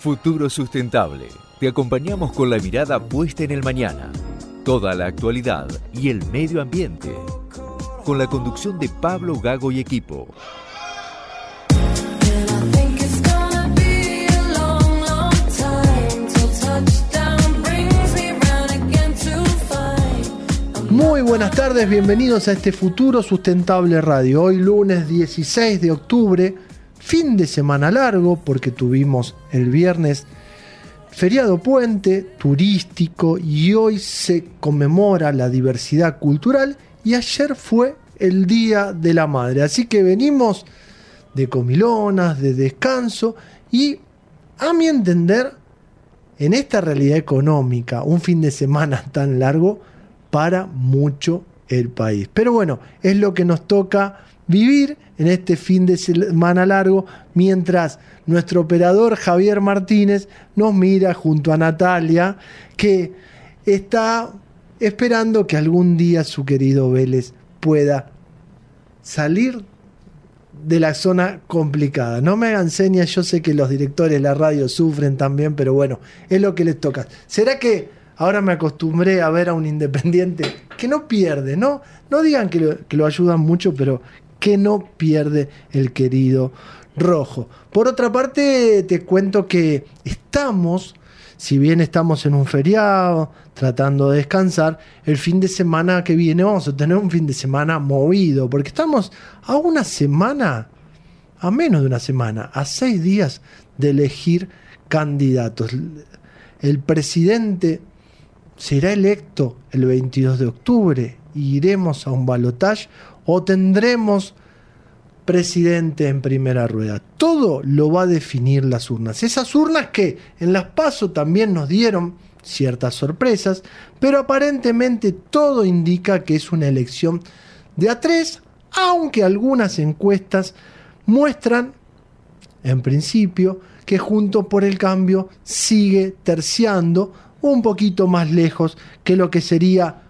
Futuro Sustentable. Te acompañamos con la mirada puesta en el mañana, toda la actualidad y el medio ambiente. Con la conducción de Pablo Gago y equipo. Muy buenas tardes, bienvenidos a este Futuro Sustentable Radio. Hoy lunes 16 de octubre, fin de semana largo porque tuvimos el viernes feriado puente turístico y hoy se conmemora la diversidad cultural y ayer fue el Día de la Madre. Así que venimos de comilonas, de descanso y a mi entender, en esta realidad económica, un fin de semana tan largo para mucho el país. Pero bueno, es lo que nos toca vivir en este fin de semana largo, mientras nuestro operador Javier Martínez nos mira junto a Natalia, que está esperando que algún día su querido Vélez pueda salir de la zona complicada. No me hagan señas, yo sé que los directores de la radio sufren también, pero bueno, es lo que les toca. ¿Será que ahora me acostumbré a ver a un independiente que no pierde, ¿no? No digan que lo, que lo ayudan mucho, pero que no pierde el querido rojo. Por otra parte, te cuento que estamos, si bien estamos en un feriado, tratando de descansar, el fin de semana que viene vamos a tener un fin de semana movido, porque estamos a una semana, a menos de una semana, a seis días de elegir candidatos. El presidente será electo el 22 de octubre, iremos a un balotaje o tendremos presidente en primera rueda. Todo lo va a definir las urnas. Esas urnas que en las PASO también nos dieron ciertas sorpresas, pero aparentemente todo indica que es una elección de a tres, aunque algunas encuestas muestran, en principio, que junto por el cambio sigue terciando un poquito más lejos que lo que sería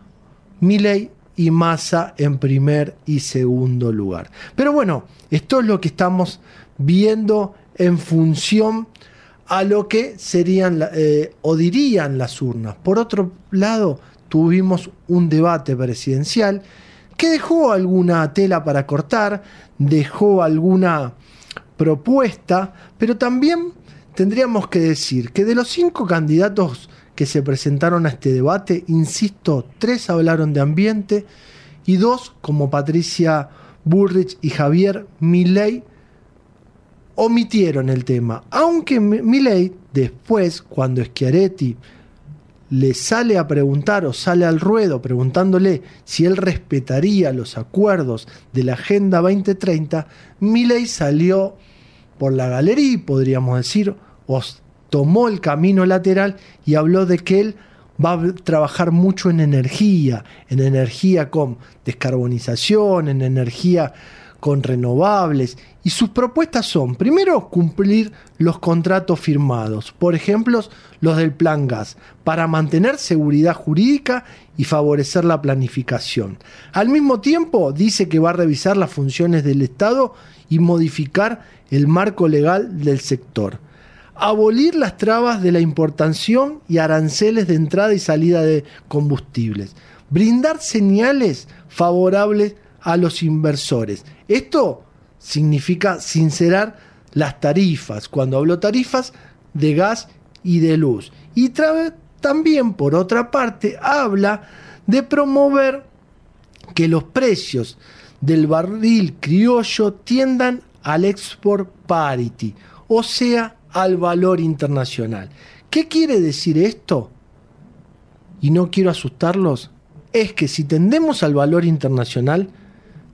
Milei y Massa en primer y segundo lugar. Pero bueno, esto es lo que estamos viendo en función a lo que serían eh, o dirían las urnas. Por otro lado, tuvimos un debate presidencial que dejó alguna tela para cortar, dejó alguna propuesta, pero también tendríamos que decir que de los cinco candidatos que se presentaron a este debate, insisto, tres hablaron de ambiente y dos, como Patricia Bullrich y Javier Milei, omitieron el tema. Aunque Milei después, cuando Schiaretti le sale a preguntar o sale al ruedo preguntándole si él respetaría los acuerdos de la Agenda 2030, Milei salió por la galería, podríamos decir, o tomó el camino lateral y habló de que él va a trabajar mucho en energía, en energía con descarbonización, en energía con renovables. Y sus propuestas son, primero, cumplir los contratos firmados, por ejemplo, los del Plan Gas, para mantener seguridad jurídica y favorecer la planificación. Al mismo tiempo, dice que va a revisar las funciones del Estado y modificar el marco legal del sector abolir las trabas de la importación y aranceles de entrada y salida de combustibles, brindar señales favorables a los inversores. Esto significa sincerar las tarifas, cuando hablo tarifas de gas y de luz. Y también, por otra parte, habla de promover que los precios del barril criollo tiendan al export parity, o sea, al valor internacional. ¿Qué quiere decir esto? Y no quiero asustarlos, es que si tendemos al valor internacional,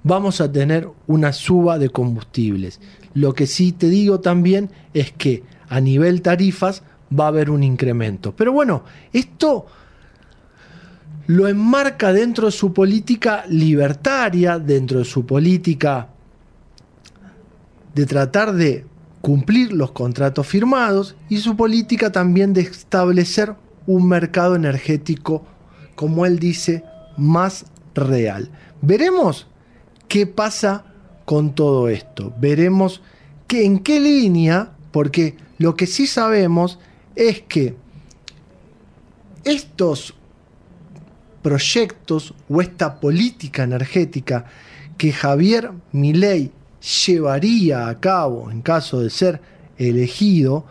vamos a tener una suba de combustibles. Lo que sí te digo también es que a nivel tarifas va a haber un incremento. Pero bueno, esto lo enmarca dentro de su política libertaria, dentro de su política de tratar de cumplir los contratos firmados y su política también de establecer un mercado energético, como él dice, más real. Veremos qué pasa con todo esto. Veremos que en qué línea, porque lo que sí sabemos es que estos proyectos o esta política energética que Javier Milei llevaría a cabo en caso de ser elegido,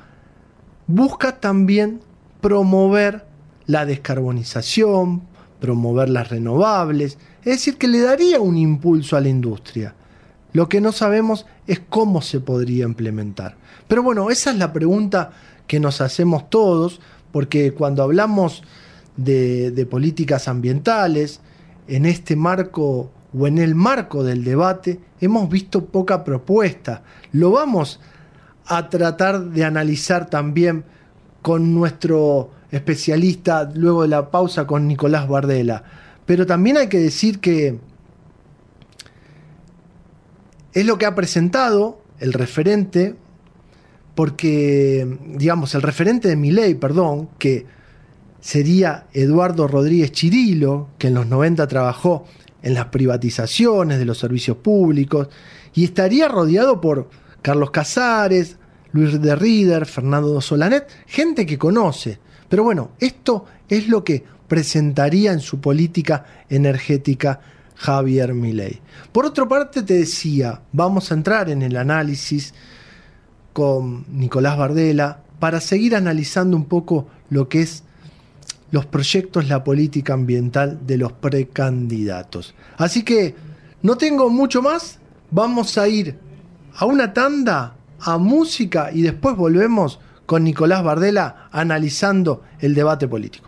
busca también promover la descarbonización, promover las renovables, es decir, que le daría un impulso a la industria. Lo que no sabemos es cómo se podría implementar. Pero bueno, esa es la pregunta que nos hacemos todos, porque cuando hablamos de, políticas ambientales, en este marco o en el marco del debate, hemos visto poca propuesta. Lo vamos a tratar de analizar también con nuestro especialista luego de la pausa con Nicolás Bardela. Pero también hay que decir que es lo que ha presentado el referente, porque, digamos, el referente de mi ley, perdón, que sería Eduardo Rodríguez Chirilo, que en los 90 trabajó en las privatizaciones de los servicios públicos, y estaría rodeado por Carlos Casares, Luis de Rieder, Fernando Solanet, gente que conoce. Pero bueno, esto es lo que presentaría en su política energética Javier Milei. Por otra parte, te decía, vamos a entrar en el análisis con Nicolás Bardela para seguir analizando un poco lo que es los proyectos, la política ambiental de los precandidatos. Así que no tengo mucho más, vamos a ir a una tanda, a música y después volvemos con Nicolás Bardela analizando el debate político.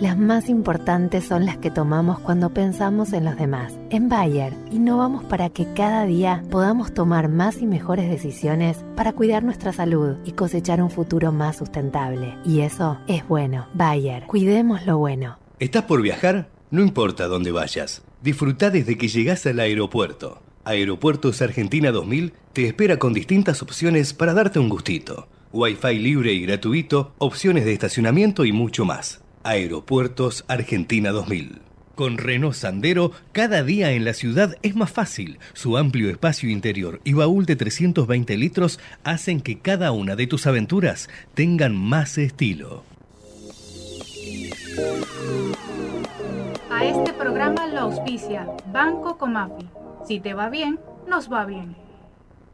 Las más importantes son las que tomamos cuando pensamos en los demás. En Bayer, innovamos para que cada día podamos tomar más y mejores decisiones para cuidar nuestra salud y cosechar un futuro más sustentable. Y eso es bueno. Bayer, cuidemos lo bueno. ¿Estás por viajar? No importa dónde vayas. Disfruta desde que llegas al aeropuerto. Aeropuertos Argentina 2000 te espera con distintas opciones para darte un gustito. Wi-Fi libre y gratuito, opciones de estacionamiento y mucho más. Aeropuertos Argentina 2000. Con Renault Sandero, cada día en la ciudad es más fácil. Su amplio espacio interior y baúl de 320 litros hacen que cada una de tus aventuras tengan más estilo. A este programa lo auspicia Banco Comafi. Si te va bien, nos va bien.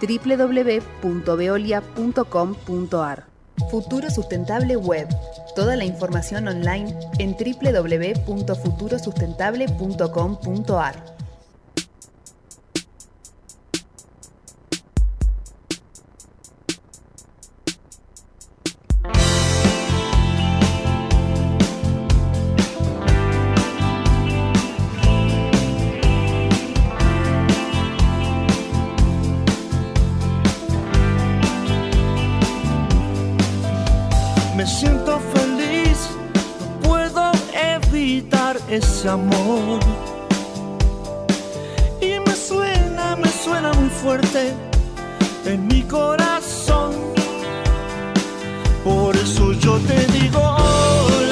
www.veolia.com.ar. Futuro Sustentable Web. Toda la información online en www.futurosustentable.com.ar. ese amor. Y me suena, me suena muy fuerte en mi corazón. Por eso yo te digo hola.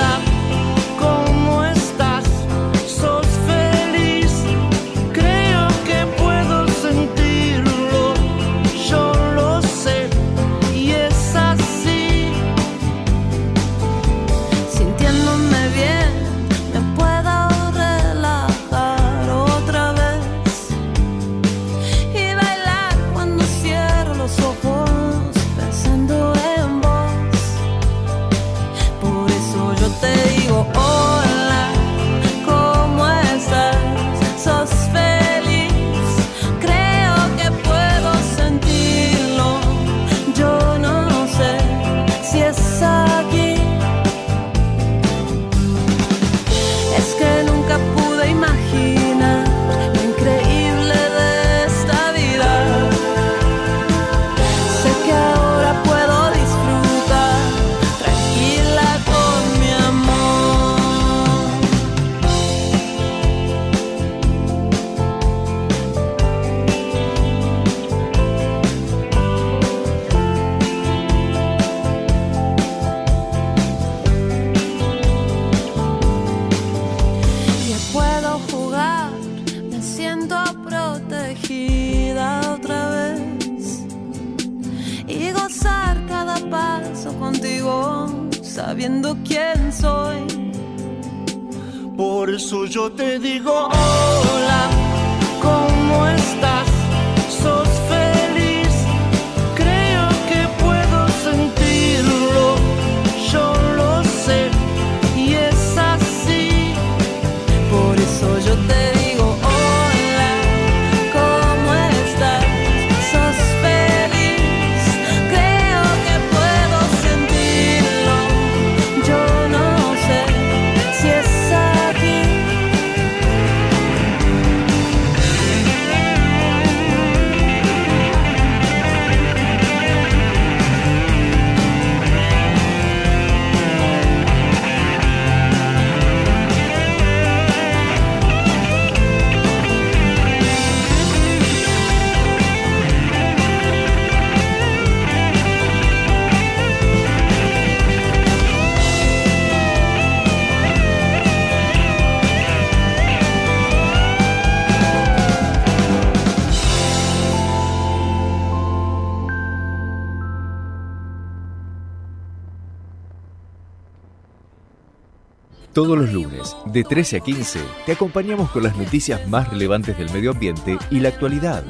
Todos los lunes, de 13 a 15, te acompañamos con las noticias más relevantes del medio ambiente y la actualidad.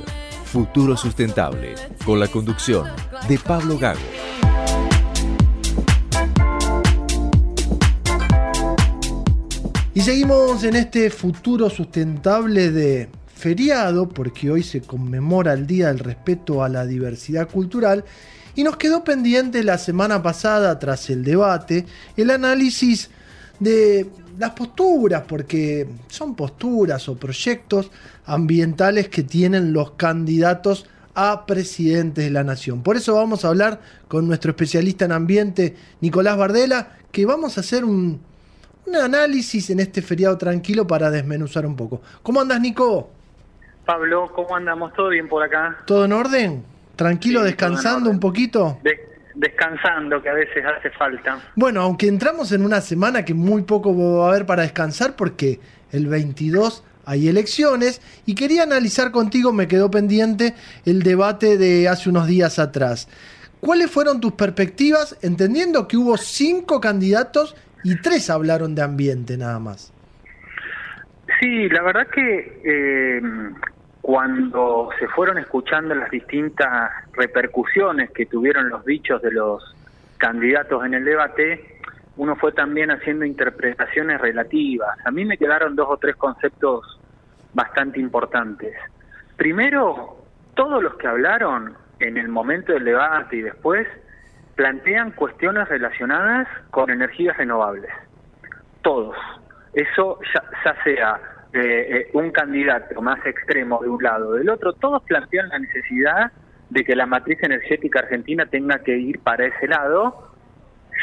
Futuro Sustentable, con la conducción de Pablo Gago. Y seguimos en este futuro sustentable de feriado, porque hoy se conmemora el Día del Respeto a la Diversidad Cultural, y nos quedó pendiente la semana pasada, tras el debate, el análisis de las posturas, porque son posturas o proyectos ambientales que tienen los candidatos a presidentes de la nación. Por eso vamos a hablar con nuestro especialista en ambiente, Nicolás Bardela, que vamos a hacer un, análisis en este feriado tranquilo para desmenuzar un poco. ¿Cómo andas, Nico? Pablo, ¿cómo andamos? ¿Todo bien por acá? ¿Todo en orden? ¿Tranquilo, descansando un poquito? Descansando, que a veces hace falta. Bueno, aunque entramos en una semana que muy poco va a haber para descansar porque el 22 hay elecciones y quería analizar contigo, me quedó pendiente el debate de hace unos días atrás. ¿Cuáles fueron tus perspectivas, entendiendo que hubo cinco candidatos y tres hablaron de ambiente nada más? Sí, la verdad que eh, cuando se fueron escuchando las distintas repercusiones que tuvieron los dichos de los candidatos en el debate, uno fue también haciendo interpretaciones relativas. A mí me quedaron dos o tres conceptos bastante importantes. Primero, todos los que hablaron en el momento del debate y después plantean cuestiones relacionadas con energías renovables. Todos. Eso ya, ya sea eh, un candidato más extremo de un lado o del otro, todos plantean la necesidad de que la matriz energética argentina tenga que ir para ese lado.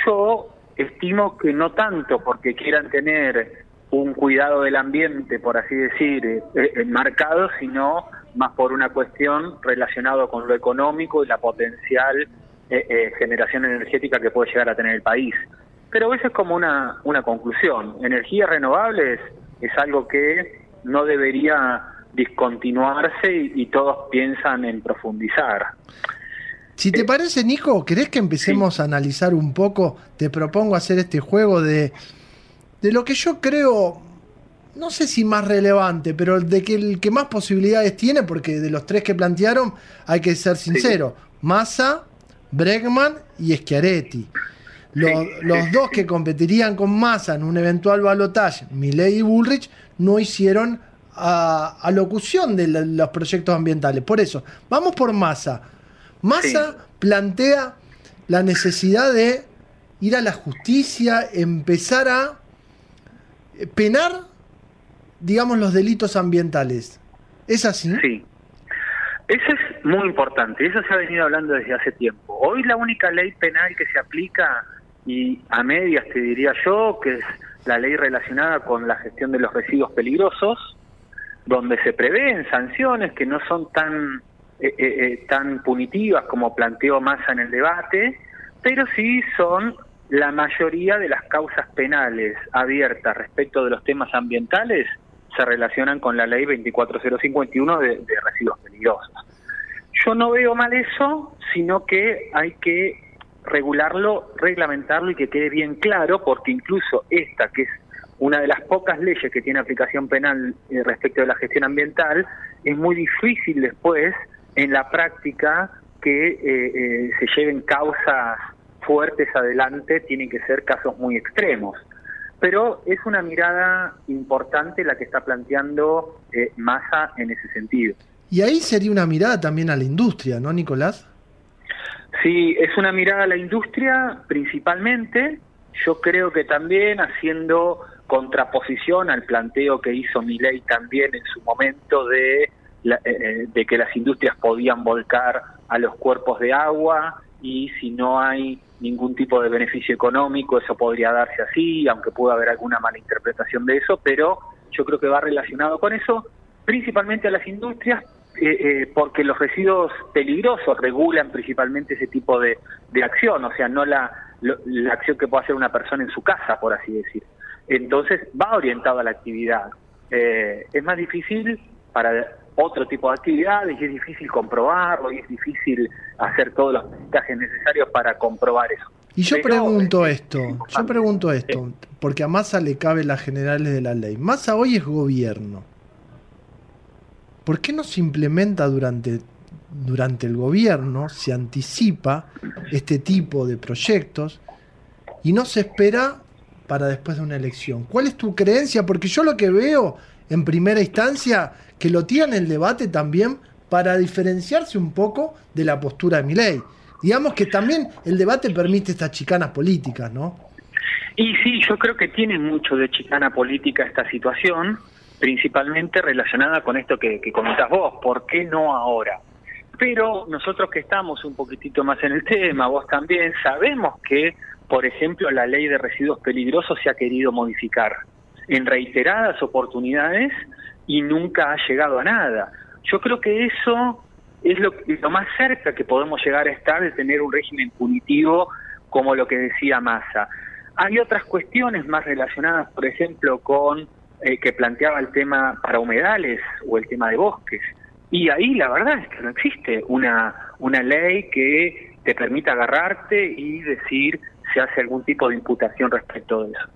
Yo estimo que no tanto porque quieran tener un cuidado del ambiente, por así decir, eh, eh, marcado, sino más por una cuestión relacionada con lo económico y la potencial eh, generación energética que puede llegar a tener el país. Pero eso es como una, una conclusión. Energías renovables es algo que no debería discontinuarse y, todos piensan en profundizar. Si te parece, Nico, ¿querés que empecemos a analizar un poco? Te propongo hacer este juego de de lo que yo creo, no sé si más relevante, pero de que el que más posibilidades tiene, porque de los tres que plantearon, hay que ser sincero, Massa, Bregman y Schiaretti. Los, dos que competirían con Massa en un eventual balotaje, Milley y Bullrich, no hicieron alocución de los proyectos ambientales. Por eso, vamos por Massa. Massa plantea la necesidad de ir a la justicia, empezar a penar, digamos, los delitos ambientales. ¿Es así? Sí. Eso es muy importante, eso se ha venido hablando desde hace tiempo. Hoy la única ley penal que se aplica, y a medias te diría yo, que es la ley relacionada con la gestión de los residuos peligrosos, donde se prevén sanciones que no son tan, eh, eh, eh, tan punitivas como planteó Massa en el debate, pero sí son la mayoría de las causas penales abiertas respecto de los temas ambientales se relacionan con la ley 24051 de, de residuos peligrosos. Yo no veo mal eso, sino que hay que regularlo, reglamentarlo y que quede bien claro, porque incluso esta, que es una de las pocas leyes que tiene aplicación penal eh, respecto de la gestión ambiental, es muy difícil después en la práctica que eh, eh, se lleven causas fuertes adelante tienen que ser casos muy extremos. Pero es una mirada importante la que está planteando eh, Massa en ese sentido. Y ahí sería una mirada también a la industria, ¿no, Nicolás? Sí, es una mirada a la industria principalmente. Yo creo que también haciendo contraposición al planteo que hizo Milei también en su momento de, eh, eh, de que las industrias podían volcar a los cuerpos de agua y si no hay ningún tipo de beneficio económico, eso podría darse así, aunque pueda haber alguna mala interpretación de eso, pero yo creo que va relacionado con eso, principalmente a las industrias, eh, eh, porque los residuos peligrosos regulan principalmente ese tipo de, acción, o sea, no la, la acción que puede hacer una persona en su casa, por así decir. Entonces va orientado a la actividad. Eh, es más difícil para otro tipo de actividades y es difícil comprobarlo y es difícil hacer todos los mensajes necesarios para comprobar eso. Y yo pregunto esto, yo pregunto esto, porque a Massa le cabe las generales de la ley. Massa hoy es gobierno. ¿Por qué no se implementa durante, durante el gobierno, se anticipa este tipo de proyectos y no se espera para después de una elección? ¿Cuál es tu creencia? Porque yo lo que veo en primera instancia que lo tiran el debate también para diferenciarse un poco de la postura de Milei. Digamos que también el debate permite estas chicanas políticas, ¿no? Y sí, yo creo que tiene mucho de chicana política esta situación, principalmente relacionada con esto que, que comentás vos, ¿por qué no ahora? Pero nosotros que estamos un poquitito más en el tema, vos también, sabemos que, por ejemplo, la ley de residuos peligrosos se ha querido modificar en reiteradas oportunidades y nunca ha llegado a nada. Yo creo que eso es lo, más cerca que podemos llegar a estar de tener un régimen punitivo como lo que decía Massa. Hay otras cuestiones más relacionadas, por ejemplo, con eh, que planteaba el tema para humedales o el tema de bosques. Y ahí la verdad es que no existe una, una ley que te permita agarrarte y decir si hace algún tipo de imputación respecto de eso.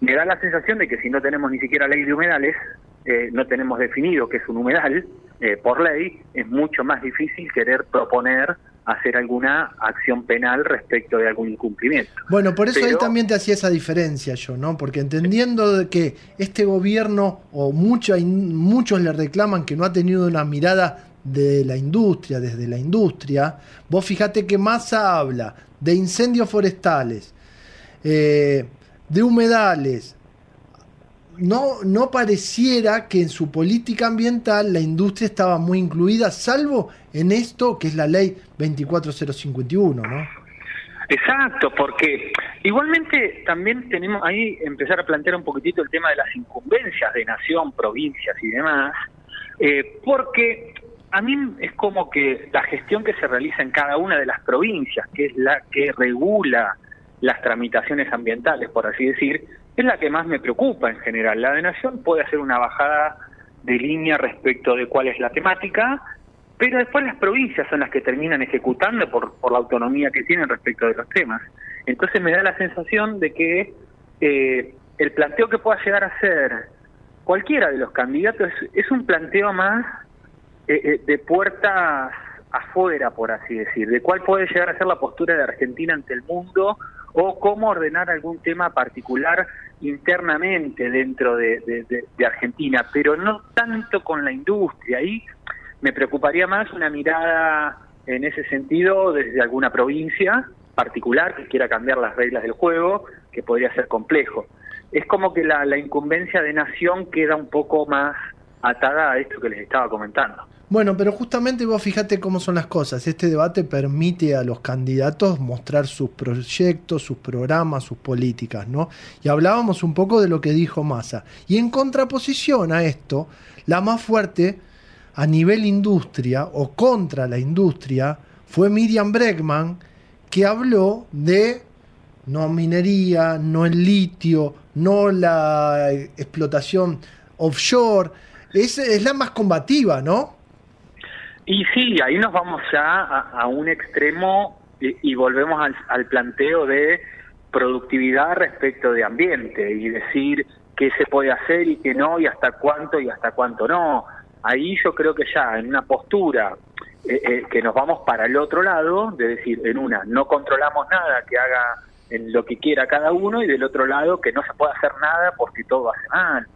Me da la sensación de que si no tenemos ni siquiera ley de humedales, eh, no tenemos definido qué es un humedal eh, por ley, es mucho más difícil querer proponer hacer alguna acción penal respecto de algún incumplimiento. Bueno, por eso ahí también te hacía esa diferencia yo, ¿no? Porque entendiendo que este gobierno, o mucho, muchos le reclaman que no ha tenido una mirada de la industria, desde la industria, vos fíjate que Massa habla de incendios forestales, eh, de humedales, no, no pareciera que en su política ambiental la industria estaba muy incluida, salvo en esto que es la ley 24051, ¿no? Exacto, porque igualmente también tenemos ahí empezar a plantear un poquitito el tema de las incumbencias de nación, provincias y demás, eh, porque a mí es como que la gestión que se realiza en cada una de las provincias, que es la que regula las tramitaciones ambientales, por así decir, es la que más me preocupa en general. La de Nación puede hacer una bajada de línea respecto de cuál es la temática, pero después las provincias son las que terminan ejecutando por, por la autonomía que tienen respecto de los temas. Entonces me da la sensación de que eh, el planteo que pueda llegar a ser cualquiera de los candidatos es, un planteo más eh, eh, de puertas afuera, por así decir, de cuál puede llegar a ser la postura de Argentina ante el mundo o cómo ordenar algún tema particular internamente dentro de, Argentina, pero no tanto con la industria. Ahí me preocuparía más una mirada en ese sentido desde alguna provincia particular que quiera cambiar las reglas del juego, que podría ser complejo. Es como que la, incumbencia de nación queda un poco más atada a esto que les estaba comentando. Bueno, pero justamente vos fíjate cómo son las cosas. Este debate permite a los candidatos mostrar sus proyectos, sus programas, sus políticas, ¿no? Y hablábamos un poco de lo que dijo Massa. Y en contraposición a esto, la más fuerte a nivel industria o contra la industria fue Miriam Bregman, que habló de no minería, no el litio, no la explotación offshore. Es, es la más combativa, ¿no? Y sí, ahí nos vamos ya a, un extremo y, volvemos al, al, planteo de productividad respecto de ambiente y decir qué se puede hacer y qué no y hasta cuánto y hasta cuánto no ahí yo creo que ya en una postura eh, eh, que nos vamos para el otro lado, de decir, en una, no controlamos nada que haga en lo que quiera cada uno y del otro lado que no se puede hacer nada porque todo hace mal.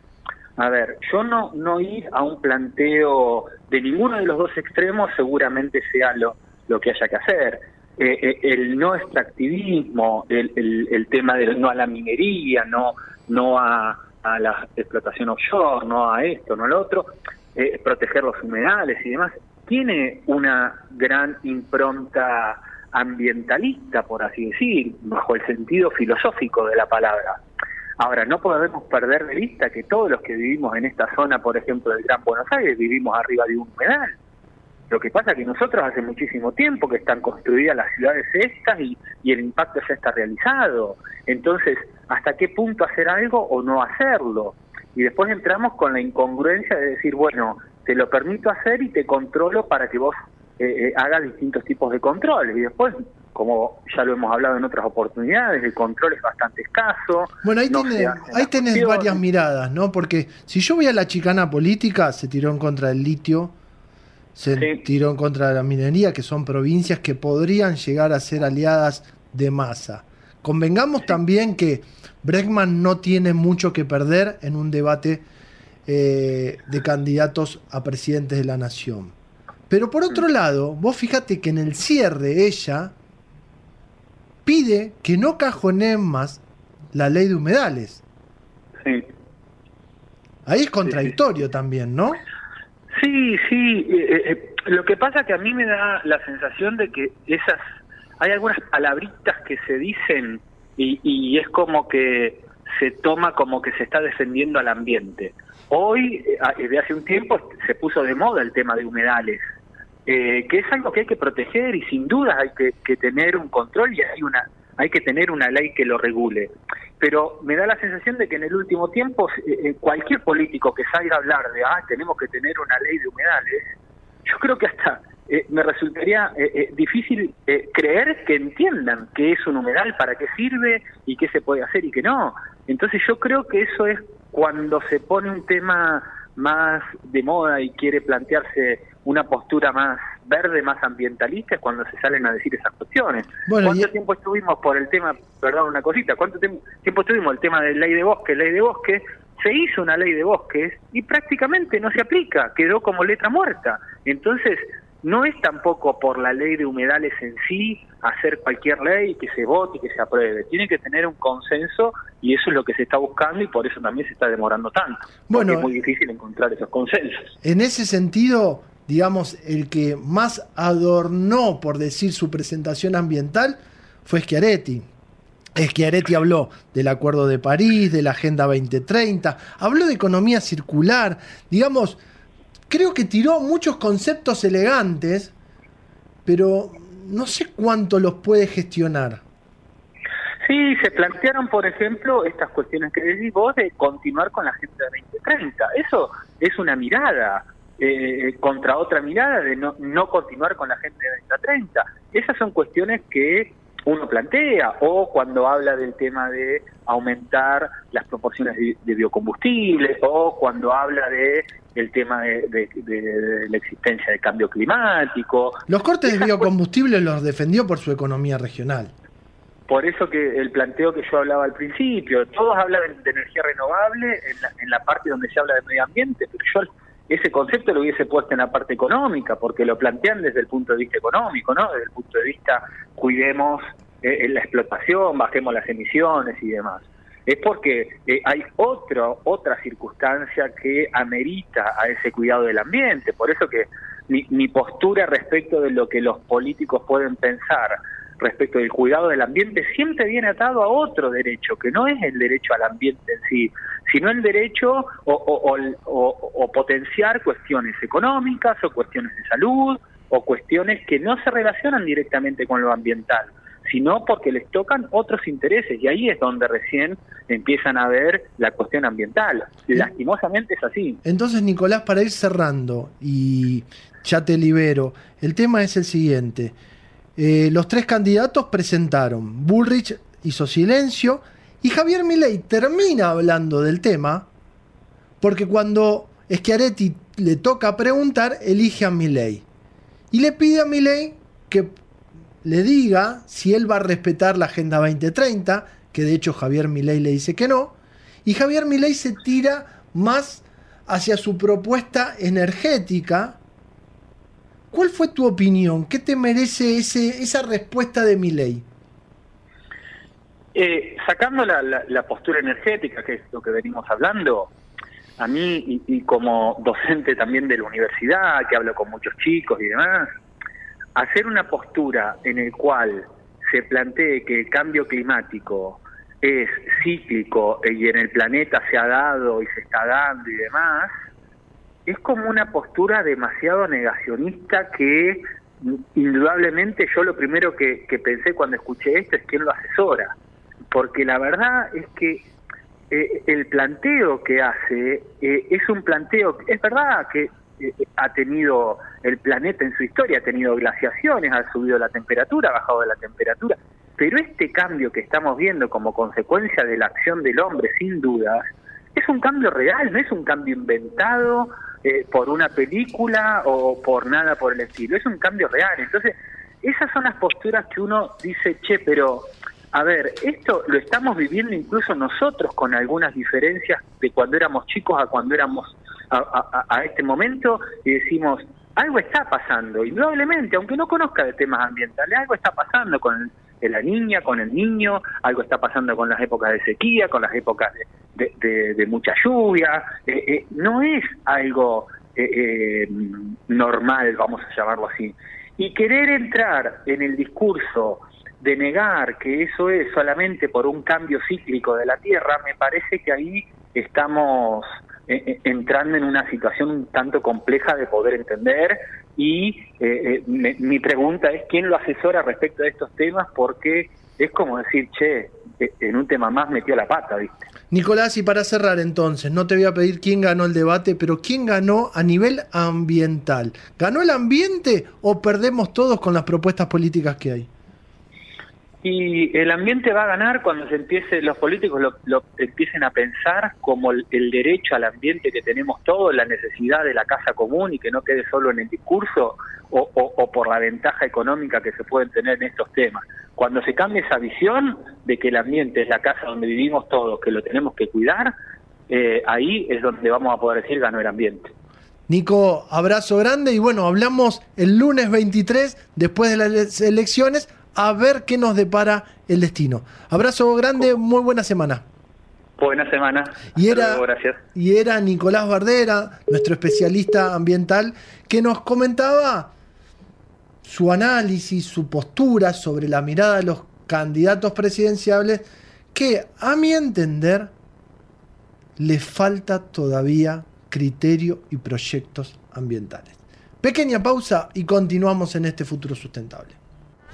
A ver, yo no, no ir a un planteo de ninguno de los dos extremos seguramente sea lo, lo que haya que hacer. Eh, el no extractivismo, el, el, el tema del no a la minería, no, no a, a la explotación offshore, no a esto, no a lo otro, eh, proteger los humedales y demás, tiene una gran impronta ambientalista, por así decir, bajo el sentido filosófico de la palabra. Ahora, no podemos perder de vista que todos los que vivimos en esta zona, por ejemplo, del Gran Buenos Aires, vivimos arriba de un humedal. Lo que pasa es que nosotros hace muchísimo tiempo que están construidas las ciudades estas y, y el impacto ya está realizado. Entonces, ¿hasta qué punto hacer algo o no hacerlo? y después entramos con la incongruencia de decir, bueno, te lo permito hacer y te controlo para que vos eh, eh, hagas distintos tipos de controles. Y después, como ya lo hemos hablado en otras oportunidades, el control es bastante escaso. Bueno, ahí, ahí tenés varias miradas, ¿no? Porque si yo voy a la chicana política, se tiró en contra del litio, se tiró en contra de la minería, que son provincias que podrían llegar a ser aliadas de masa. Convengamos también que Bregman no tiene mucho que perder en un debate eh, de candidatos a presidentes de la nación. Pero por otro lado, vos fíjate que en el cierre ella pide que no cajoneen más la ley de humedales. Sí. Ahí es contradictorio también, ¿no? Sí, sí. Eh, eh, lo que pasa que a mí me da la sensación de que esas hay algunas palabritas que se dicen y, es como que se toma como que se está defendiendo al ambiente. Hoy, eh, desde hace un tiempo, se puso de moda el tema de humedales, eh, que es algo que hay que proteger y sin duda hay que, tener un control y hay una hay que tener una ley que lo regule. Pero me da la sensación de que en el último tiempo eh, cualquier político que salga a hablar de, ah, tenemos que tener una ley de humedales, yo creo que hasta eh, me resultaría eh, eh, difícil creer que entiendan qué es un humedal, para qué sirve y qué se puede hacer y qué no. Entonces yo creo que eso es cuando se pone un tema más de moda y quiere plantearse una postura más verde, más ambientalista, es cuando se salen a decir esas cuestiones. ¿Cuánto tiempo estuvimos por el tema, perdón, una cosita, cuánto tiempo, tiempo estuvimos el tema de ley de bosque, ley de bosque, se hizo una ley de bosques y prácticamente no se aplica, quedó como letra muerta. Entonces, no es tampoco por la ley de humedales en sí hacer cualquier ley que se vote y que se apruebe. Tiene que tener un consenso y eso es lo que se está buscando y por eso también se está demorando tanto. Bueno, es muy difícil encontrar esos consensos. En ese sentido, digamos, el que más adornó, por decir, su presentación ambiental fue Schiaretti. Schiaretti habló del Acuerdo de París, de la Agenda 2030, habló de economía circular, digamos, creo que tiró muchos conceptos elegantes, pero no sé cuánto los puede gestionar. Sí, se plantearon, por ejemplo, estas cuestiones que decís vos de continuar con la Agenda 2030. Eso es una mirada eh, contra otra mirada de no, no continuar con la Agenda 2030. Esas son cuestiones que uno plantea, o cuando habla del tema de aumentar las proporciones de, biocombustibles, o cuando habla de el tema de, la existencia de cambio climático. Los cortes de biocombustibles los defendió por su economía regional. Por eso que el planteo que yo hablaba al principio, todos hablan de, energía renovable en la, en la parte donde se habla de medio ambiente, pero yo ese concepto lo hubiese puesto en la parte económica, porque lo plantean desde el punto de vista económico, ¿no? Desde el punto de vista, cuidemos eh, la explotación, bajemos las emisiones y demás. Es porque eh, hay otro, otra circunstancia que amerita a ese cuidado del ambiente. Por eso que mi, mi postura respecto de lo que los políticos pueden pensar respecto del cuidado del ambiente siempre viene atado a otro derecho, que no es el derecho al ambiente en sí, sino el derecho o, potenciar cuestiones económicas o cuestiones de salud o cuestiones que no se relacionan directamente con lo ambiental sino porque les tocan otros intereses y ahí es donde recién empiezan a ver la cuestión ambiental. Lastimosamente es así. Entonces, Nicolás, para ir cerrando y ya te libero, el tema es el siguiente. Eh, los tres candidatos presentaron, Bullrich hizo silencio y Javier Milei termina hablando del tema porque cuando Schiaretti le toca preguntar, elige a Milei. Y le pide a Milei que le diga si él va a respetar la Agenda 2030, que de hecho Javier Milei le dice que no, y Javier Milei se tira más hacia su propuesta energética, ¿Cuál fue tu opinión? ¿Qué te merece ese, esa respuesta de mi ley? Eh, sacando la, postura energética, que es lo que venimos hablando, a mí y, como docente también de la universidad, que hablo con muchos chicos y demás, hacer una postura en el cual se plantee que el cambio climático es cíclico y en el planeta se ha dado y se está dando y demás, es como una postura demasiado negacionista que indudablemente yo lo primero que, pensé cuando escuché esto es quién lo asesora, porque la verdad es que eh, el planteo que hace eh, es un planteo, es verdad que eh, ha tenido el planeta en su historia, ha tenido glaciaciones, ha subido la temperatura, ha bajado la temperatura, pero este cambio que estamos viendo como consecuencia de la acción del hombre, sin dudas, es un cambio real, no es un cambio inventado eh, por una película o por nada por el estilo, es un cambio real. Entonces, esas son las posturas que uno dice, che, pero a ver, esto lo estamos viviendo incluso nosotros con algunas diferencias de cuando éramos chicos a cuando éramos a, este momento y decimos, algo está pasando, indudablemente, aunque no conozca de temas ambientales, algo está pasando con la niña, con el niño, algo está pasando con las épocas de sequía, con las épocas de, de, mucha lluvia, eh, eh, no es algo eh, normal, vamos a llamarlo así. Y querer entrar en el discurso de negar que eso es solamente por un cambio cíclico de la Tierra, me parece que ahí estamos entrando en una situación un tanto compleja de poder entender y mi pregunta es quién lo asesora respecto a estos temas porque es como decir, che, en un tema más metió la pata, ¿viste? Nicolás, y para cerrar entonces, no te voy a pedir quién ganó el debate, pero quién ganó a nivel ambiental. ¿Ganó el ambiente o perdemos todos con las propuestas políticas que hay? Y el ambiente va a ganar cuando se empiece, los políticos lo, empiecen a pensar como el, derecho al ambiente que tenemos todos, la necesidad de la casa común y que no quede solo en el discurso o, por la ventaja económica que se pueden tener en estos temas. Cuando se cambie esa visión de que el ambiente es la casa donde vivimos todos, que lo tenemos que cuidar, eh, ahí es donde vamos a poder decir ganó el ambiente. Nico, abrazo grande y bueno, hablamos el lunes 23, después de las elecciones, a ver qué nos depara el destino. Abrazo grande, muy buena semana. Buena semana. Y era, gracias. y era Nicolás Bardera, nuestro especialista ambiental, que nos comentaba su análisis, su postura sobre la mirada de los candidatos presidenciables que, a mi entender, le falta todavía criterio y proyectos ambientales. Pequeña pausa y continuamos en este futuro sustentable.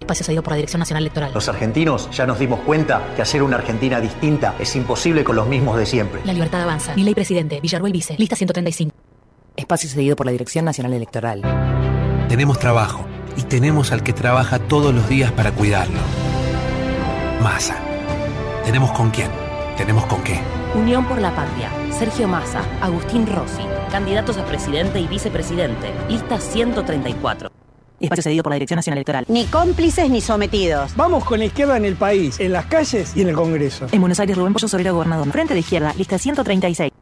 Espacio cedido por la Dirección Nacional Electoral. Los argentinos ya nos dimos cuenta que hacer una Argentina distinta es imposible con los mismos de siempre. La libertad avanza. Mi ley presidente, Villarruel Vice, lista 135. Espacio cedido por la Dirección Nacional Electoral. Tenemos trabajo y tenemos al que trabaja todos los días para cuidarlo. Massa. Tenemos con quién, tenemos con qué. Unión por la Patria. Sergio Massa, Agustín Rossi, candidatos a presidente y vicepresidente. Lista 134. Espacio cedido por la Dirección Nacional Electoral. Ni cómplices ni sometidos. Vamos con la izquierda en el país, en las calles y en el Congreso. En Buenos Aires, Rubén Pollo Sobrero, gobernador. Frente de izquierda, lista 136.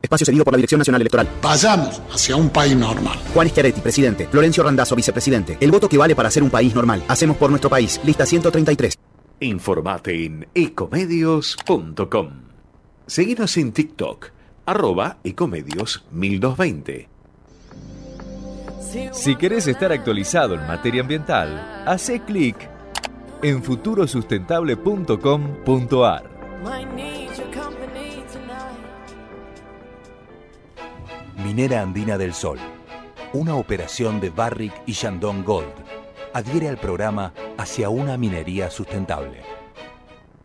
Espacio cedido por la Dirección Nacional Electoral. Vayamos hacia un país normal. Juan Schiaretti, presidente. Florencio Randazzo, vicepresidente. El voto que vale para ser un país normal. Hacemos por nuestro país. Lista 133. Informate en ecomedios.com. Seguinos en TikTok, arroba ecomedios 1220. Si querés estar actualizado en materia ambiental, hace clic en futurosustentable.com.ar. Minera Andina del Sol, una operación de Barrick y Shandong Gold, adhiere al programa Hacia una minería sustentable.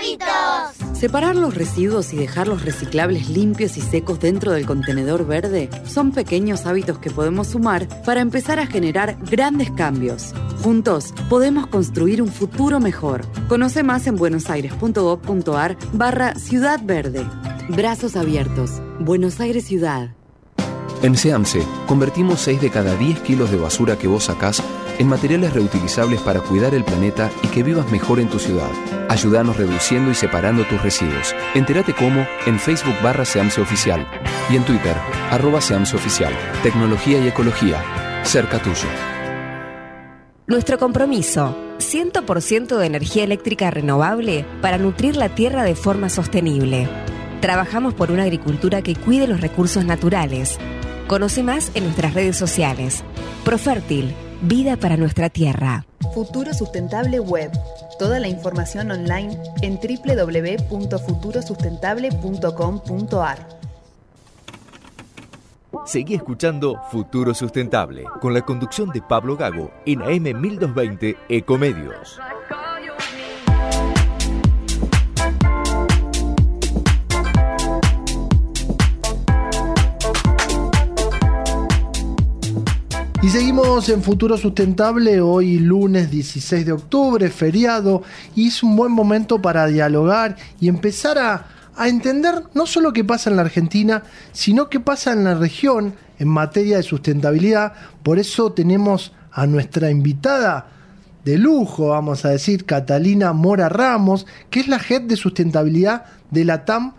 Hábitos. Separar los residuos y dejar los reciclables limpios y secos dentro del contenedor verde son pequeños hábitos que podemos sumar para empezar a generar grandes cambios. Juntos podemos construir un futuro mejor. Conoce más en buenosaires.gov.ar barra Ciudad Verde. Brazos abiertos. Buenos Aires Ciudad. En SEAMSE, convertimos 6 de cada 10 kilos de basura que vos sacás en materiales reutilizables para cuidar el planeta y que vivas mejor en tu ciudad. Ayúdanos reduciendo y separando tus residuos. Entérate cómo en Facebook barra SEAMSE Oficial y en Twitter arroba SEAMSE Oficial. Tecnología y ecología. Cerca tuyo. Nuestro compromiso, 100% de energía eléctrica renovable para nutrir la tierra de forma sostenible. Trabajamos por una agricultura que cuide los recursos naturales. Conoce más en nuestras redes sociales. Profértil, vida para nuestra tierra. Futuro Sustentable Web. Toda la información online en www.futurosustentable.com.ar. Seguí escuchando Futuro Sustentable con la conducción de Pablo Gago en AM 1220 Ecomedios. Y seguimos en Futuro Sustentable, hoy lunes 16 de octubre, feriado, y es un buen momento para dialogar y empezar a, entender no solo qué pasa en la Argentina, sino qué pasa en la región en materia de sustentabilidad. Por eso tenemos a nuestra invitada de lujo, vamos a decir, Catalina Mora Ramos, que es la jefe de sustentabilidad de la TAM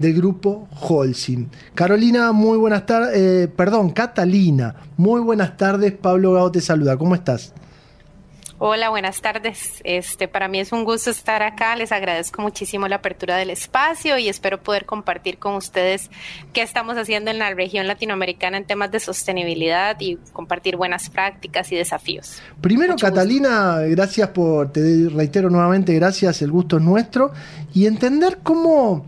del grupo Holcim. Carolina, muy buenas tardes, eh, perdón, Catalina, muy buenas tardes, Pablo Gao te saluda, ¿cómo estás? Hola, buenas tardes. Este, para mí es un gusto estar acá. Les agradezco muchísimo la apertura del espacio y espero poder compartir con ustedes qué estamos haciendo en la región latinoamericana en temas de sostenibilidad y compartir buenas prácticas y desafíos. Primero, Catalina, gracias por, te reitero nuevamente, gracias, el gusto es nuestro y entender cómo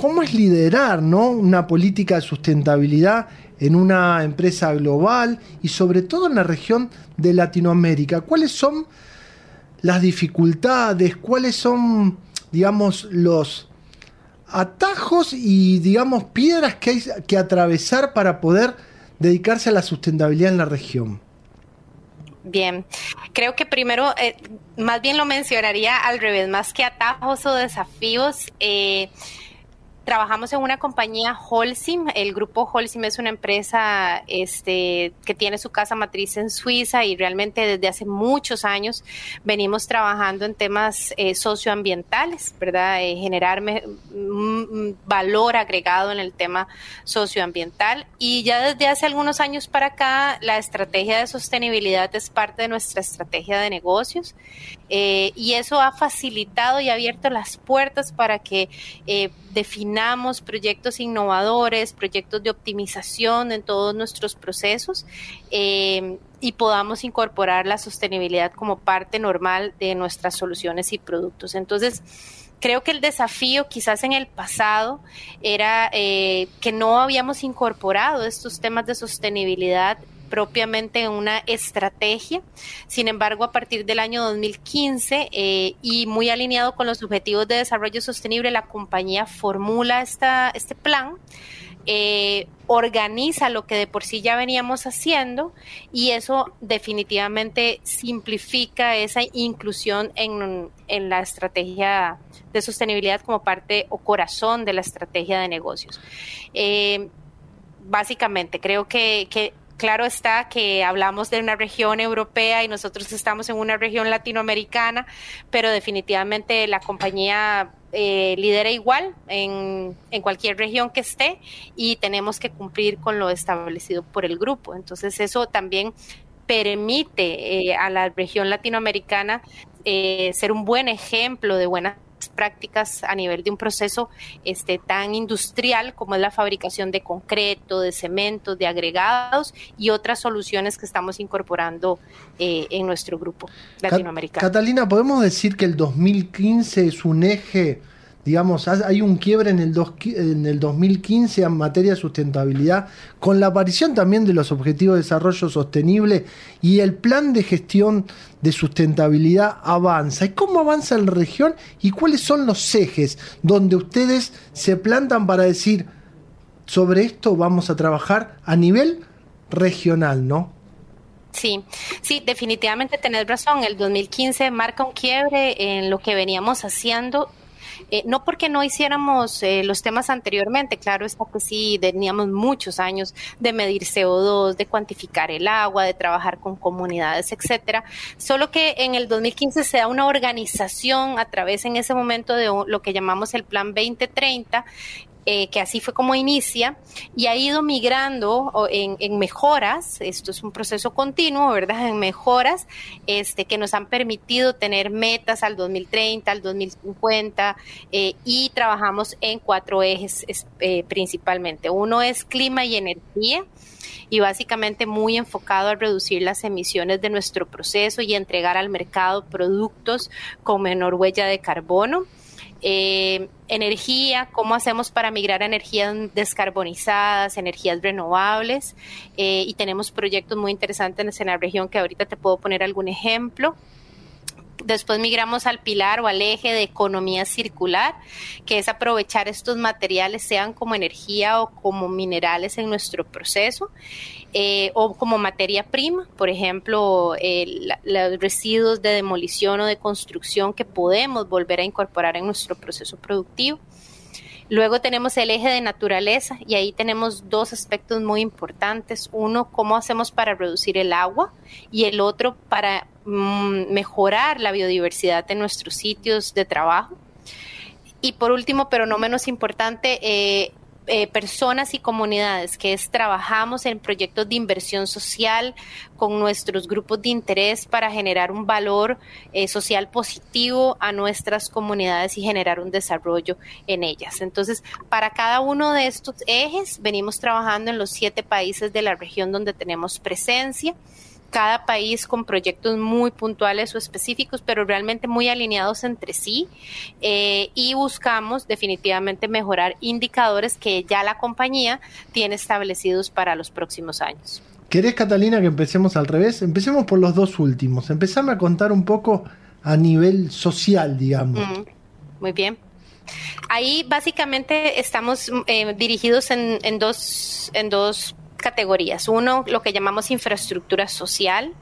cómo es liderar ¿no? una política de sustentabilidad en una empresa global y sobre todo en la región de Latinoamérica. ¿Cuáles son las dificultades? ¿Cuáles son, digamos, los atajos y, digamos, piedras que hay que atravesar para poder dedicarse a la sustentabilidad en la región? Bien, creo que primero, eh, más bien lo mencionaría al revés, más que atajos o desafíos. Eh, Trabajamos en una compañía Holcim. El grupo Holcim es una empresa este, que tiene su casa matriz en Suiza y realmente desde hace muchos años venimos trabajando en temas eh, socioambientales, ¿verdad? Eh, generar valor agregado en el tema socioambiental. Y ya desde hace algunos años para acá, la estrategia de sostenibilidad es parte de nuestra estrategia de negocios. Eh, y eso ha facilitado y abierto las puertas para que eh, definamos proyectos innovadores, proyectos de optimización en todos nuestros procesos eh, y podamos incorporar la sostenibilidad como parte normal de nuestras soluciones y productos. Entonces, creo que el desafío quizás en el pasado era que no habíamos incorporado estos temas de sostenibilidad propiamente una estrategia. Sin embargo, a partir del año 2015 eh, y muy alineado con los objetivos de desarrollo sostenible, la compañía formula esta, este plan. Eh, organiza lo que de por sí ya veníamos haciendo y eso definitivamente simplifica esa inclusión en, en, la estrategia de sostenibilidad como parte o corazón de la estrategia de negocios. Eh, básicamente, creo que, que claro está que hablamos de una región europea y nosotros estamos en una región latinoamericana, pero definitivamente la compañía eh, lidera igual en, en, cualquier región que esté y tenemos que cumplir con lo establecido por el grupo. Entonces eso también permite eh, a la región latinoamericana eh, ser un buen ejemplo de buenas prácticas a nivel de un proceso este, tan industrial como es la fabricación de concreto, de cemento, de agregados y otras soluciones que estamos incorporando eh, en nuestro grupo latinoamericano. Catalina, ¿podemos decir que el 2015 es un eje digamos, hay un quiebre en el, en el 2015 en materia de sustentabilidad, con la aparición también de los Objetivos de Desarrollo Sostenible y el plan de gestión de sustentabilidad avanza. ¿Y cómo avanza la región y cuáles son los ejes donde ustedes se plantan para decir, sobre esto vamos a trabajar a nivel regional, ¿no? Sí, sí, definitivamente tenés razón. El 2015 marca un quiebre en lo que veníamos haciendo eh, no porque no hiciéramos eh, los temas anteriormente, claro está que sí, teníamos muchos años de medir CO2, de cuantificar el agua, de trabajar con comunidades, etcétera. Solo que en el 2015 se da una organización a través en ese momento de lo que llamamos el Plan 2030, eh, que así fue como inicia, y ha ido migrando en, mejoras, esto es un proceso continuo, ¿verdad? En mejoras este, que nos han permitido tener metas al 2030, al 2050, eh, y trabajamos en cuatro ejes eh, principalmente. Uno es clima y energía y básicamente muy enfocado a reducir las emisiones de nuestro proceso y entregar al mercado productos con menor huella de carbono. Eh, energía, cómo hacemos para migrar a energías descarbonizadas, energías renovables, eh, y tenemos proyectos muy interesantes en la región que ahorita te puedo poner algún ejemplo. Después migramos al pilar o al eje de economía circular, que es aprovechar estos materiales, sean como energía o como minerales en nuestro proceso. Eh, o como materia prima, por ejemplo, los residuos de demolición o de construcción que podemos volver a incorporar en nuestro proceso productivo. Luego tenemos el eje de naturaleza y ahí tenemos dos aspectos muy importantes. Uno, cómo hacemos para reducir el agua y el otro para mm, mejorar la biodiversidad de nuestros sitios de trabajo. Y por último, pero no menos importante, eh, eh, personas y comunidades que es, trabajamos en proyectos de inversión social con nuestros grupos de interés para generar un valor eh, social positivo a nuestras comunidades y generar un desarrollo en ellas. Entonces, para cada uno de estos ejes venimos trabajando en los siete países de la región donde tenemos presencia cada país con proyectos muy puntuales o específicos, pero realmente muy alineados entre sí eh, y buscamos definitivamente mejorar indicadores que ya la compañía tiene establecidos para los próximos años. ¿Querés, Catalina, que empecemos al revés? Empecemos por los dos últimos. Empezame a contar un poco a nivel social, digamos. muy bien. Ahí básicamente estamos eh, dirigidos en, en, dos, en dos categorías. Uno, lo que llamamos infraestructura social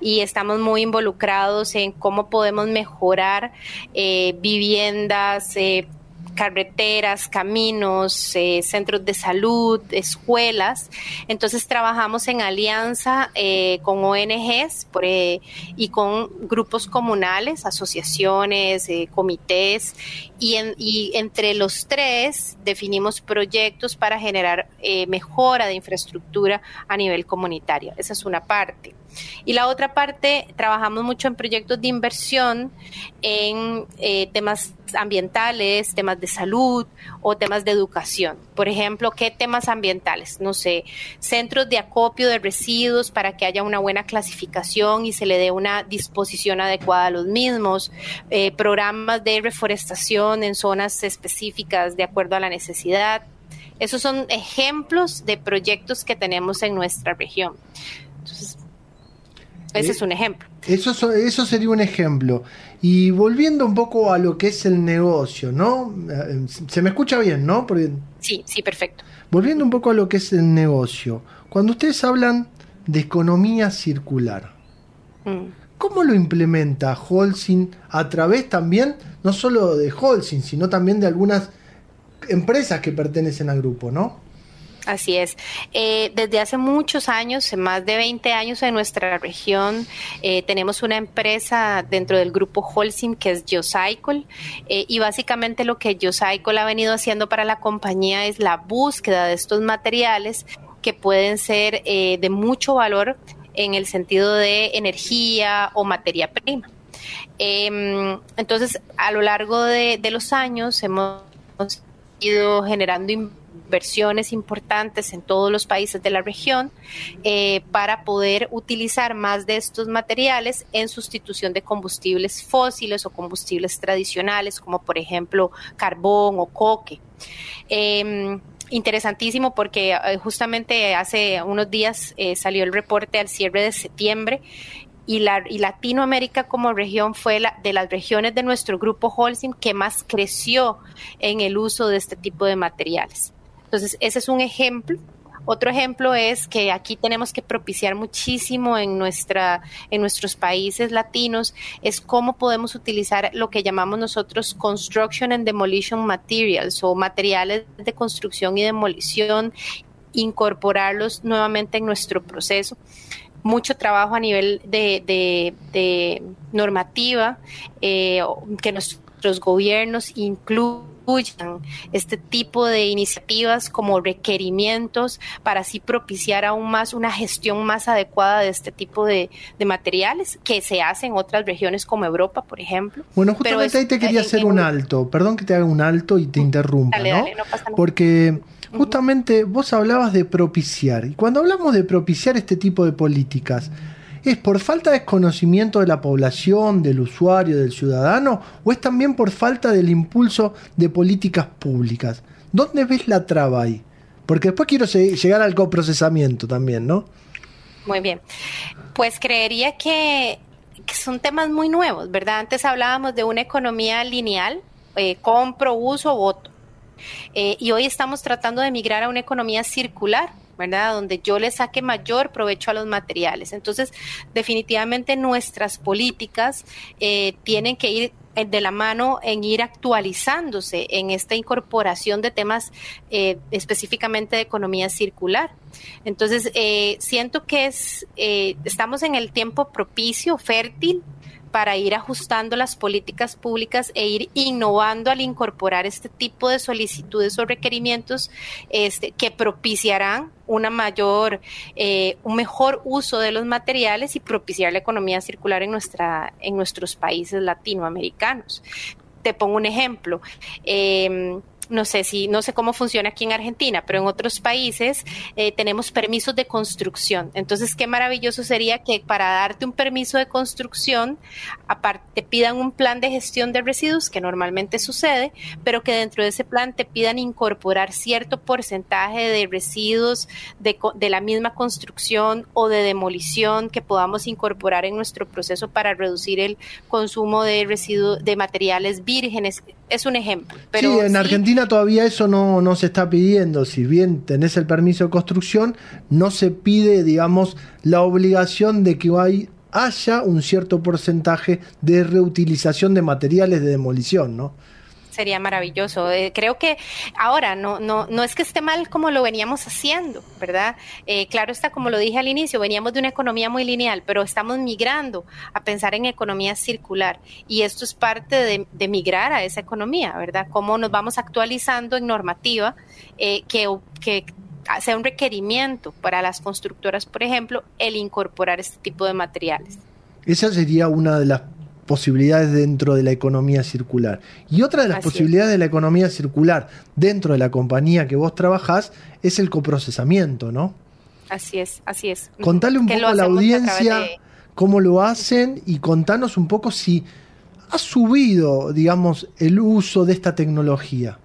y estamos muy involucrados en cómo podemos mejorar eh, viviendas, eh, carreteras, caminos, eh, centros de salud, escuelas. Entonces trabajamos en alianza eh, con ONGs eh, y con grupos comunales, asociaciones, comités, y, y, entre los tres definimos proyectos para generar mejora de infraestructura a nivel comunitario. Esa es una parte. Y la otra parte, trabajamos mucho en proyectos de inversión en eh, temas ambientales, temas de salud o temas de educación. Por ejemplo, ¿qué temas ambientales? No sé, centros de acopio de residuos para que haya una buena clasificación y se le dé una disposición adecuada a los mismos, eh, programas de reforestación en zonas específicas de acuerdo a la necesidad. Esos son ejemplos de proyectos que tenemos en nuestra región. Entonces, ese es un ejemplo. Eso, eso sería un ejemplo. Y volviendo un poco a lo que es el negocio, ¿no? Eh, se me escucha bien, ¿no? sí, sí, perfecto. Volviendo un poco a lo que es el negocio. Cuando ustedes hablan de economía circular, mm. ¿cómo lo implementa Holcim a través también, no solo de Holcim, sino también de algunas empresas que pertenecen al grupo, ¿no? Así es. Eh, desde hace muchos años, más de 20 años en nuestra región, eh, tenemos una empresa dentro del grupo Holcim que es Geocycle eh, y básicamente lo que Geocycle ha venido haciendo para la compañía es la búsqueda de estos materiales que pueden ser de mucho valor en el sentido de energía o materia prima. Em, entonces, a lo largo de, de los años hemos ido generando inversiones importantes en todos los países de la región eh, para poder utilizar más de estos materiales en sustitución de combustibles fósiles o combustibles tradicionales, como por ejemplo carbón o coque. Em, interesantísimo porque eh, justamente hace unos días eh, salió el reporte al cierre de septiembre y Latinoamérica como región fue la, de las regiones de nuestro grupo Holcim que más creció en el uso de este tipo de materiales. Entonces, ese es un ejemplo. Otro ejemplo es que aquí tenemos que propiciar muchísimo en, nuestra, en nuestros países latinos, es cómo podemos utilizar lo que llamamos nosotros construction and demolition materials o materiales de construcción y demolición, incorporarlos nuevamente en nuestro proceso mucho trabajo a nivel de, de, normativa, eh, que nuestros gobiernos incluyan este tipo de iniciativas como requerimientos para así propiciar aún más una gestión más adecuada de este tipo de, materiales que se hace en otras regiones como Europa, por ejemplo. Bueno, justamente ahí te quería hacer un alto, perdón que te haga un alto y te interrumpa, ¿no? Porque justamente vos hablabas de propiciar, y cuando hablamos de propiciar este tipo de políticas, ¿Es por falta de conocimiento de la población, del usuario, del ciudadano? ¿O es también por falta del impulso de políticas públicas? ¿Dónde ves la traba ahí? Porque después quiero llegar al coprocesamiento también, ¿no? Muy bien. Pues creería que, son temas muy nuevos, ¿verdad? Antes hablábamos de una economía lineal, eh, compro, uso, voto. Eh, y hoy estamos tratando de migrar a una economía circular ¿verdad? Donde yo le saque mayor provecho a los materiales. Entonces, definitivamente nuestras políticas eh, tienen que ir eh, de la mano en ir actualizándose en esta incorporación de temas eh, específicamente de economía circular. Entonces, eh, siento que es, estamos en el tiempo propicio, fértil, para ir ajustando las políticas públicas e ir innovando al incorporar este tipo de solicitudes o requerimientos este, que propiciarán una mayor, eh, un mejor uso de los materiales y propiciar la economía circular en nuestra, en nuestros países latinoamericanos. Te pongo un ejemplo. Eh, no sé si, no sé cómo funciona aquí en Argentina, pero en otros países eh, tenemos permisos de construcción. Entonces, qué maravilloso sería que para darte un permiso de construcción, aparte te pidan un plan de gestión de residuos, que normalmente sucede, pero que dentro de ese plan te pidan incorporar cierto porcentaje de residuos de, de la misma construcción o de demolición que podamos incorporar en nuestro proceso para reducir el consumo de residuos de materiales vírgenes. Es un ejemplo. Pero sí, en Argentina todavía eso no, no se está pidiendo. Si bien tenés el permiso de construcción, no se pide, digamos, la obligación de que hay, haya un cierto porcentaje de reutilización de materiales de demolición, ¿no? Sería maravilloso. Eh, creo que ahora no, no, no es que esté mal como lo veníamos haciendo, ¿verdad? Eh, claro está, como lo dije al inicio, veníamos de una economía muy lineal, pero estamos migrando a pensar en economía circular y esto es parte de, migrar a esa economía, ¿verdad? Cómo nos vamos actualizando en normativa eh, que, que sea un requerimiento para las constructoras, por ejemplo, el incorporar este tipo de materiales. Esa sería una de las posibilidades dentro de la economía circular. Y otra de las posibilidades de la economía circular dentro de la compañía que vos trabajás es el coprocesamiento, ¿no? Así es, así es. Contale un poco a la audiencia cómo lo hacen y contanos un poco si ha subido, digamos, el uso de esta tecnología.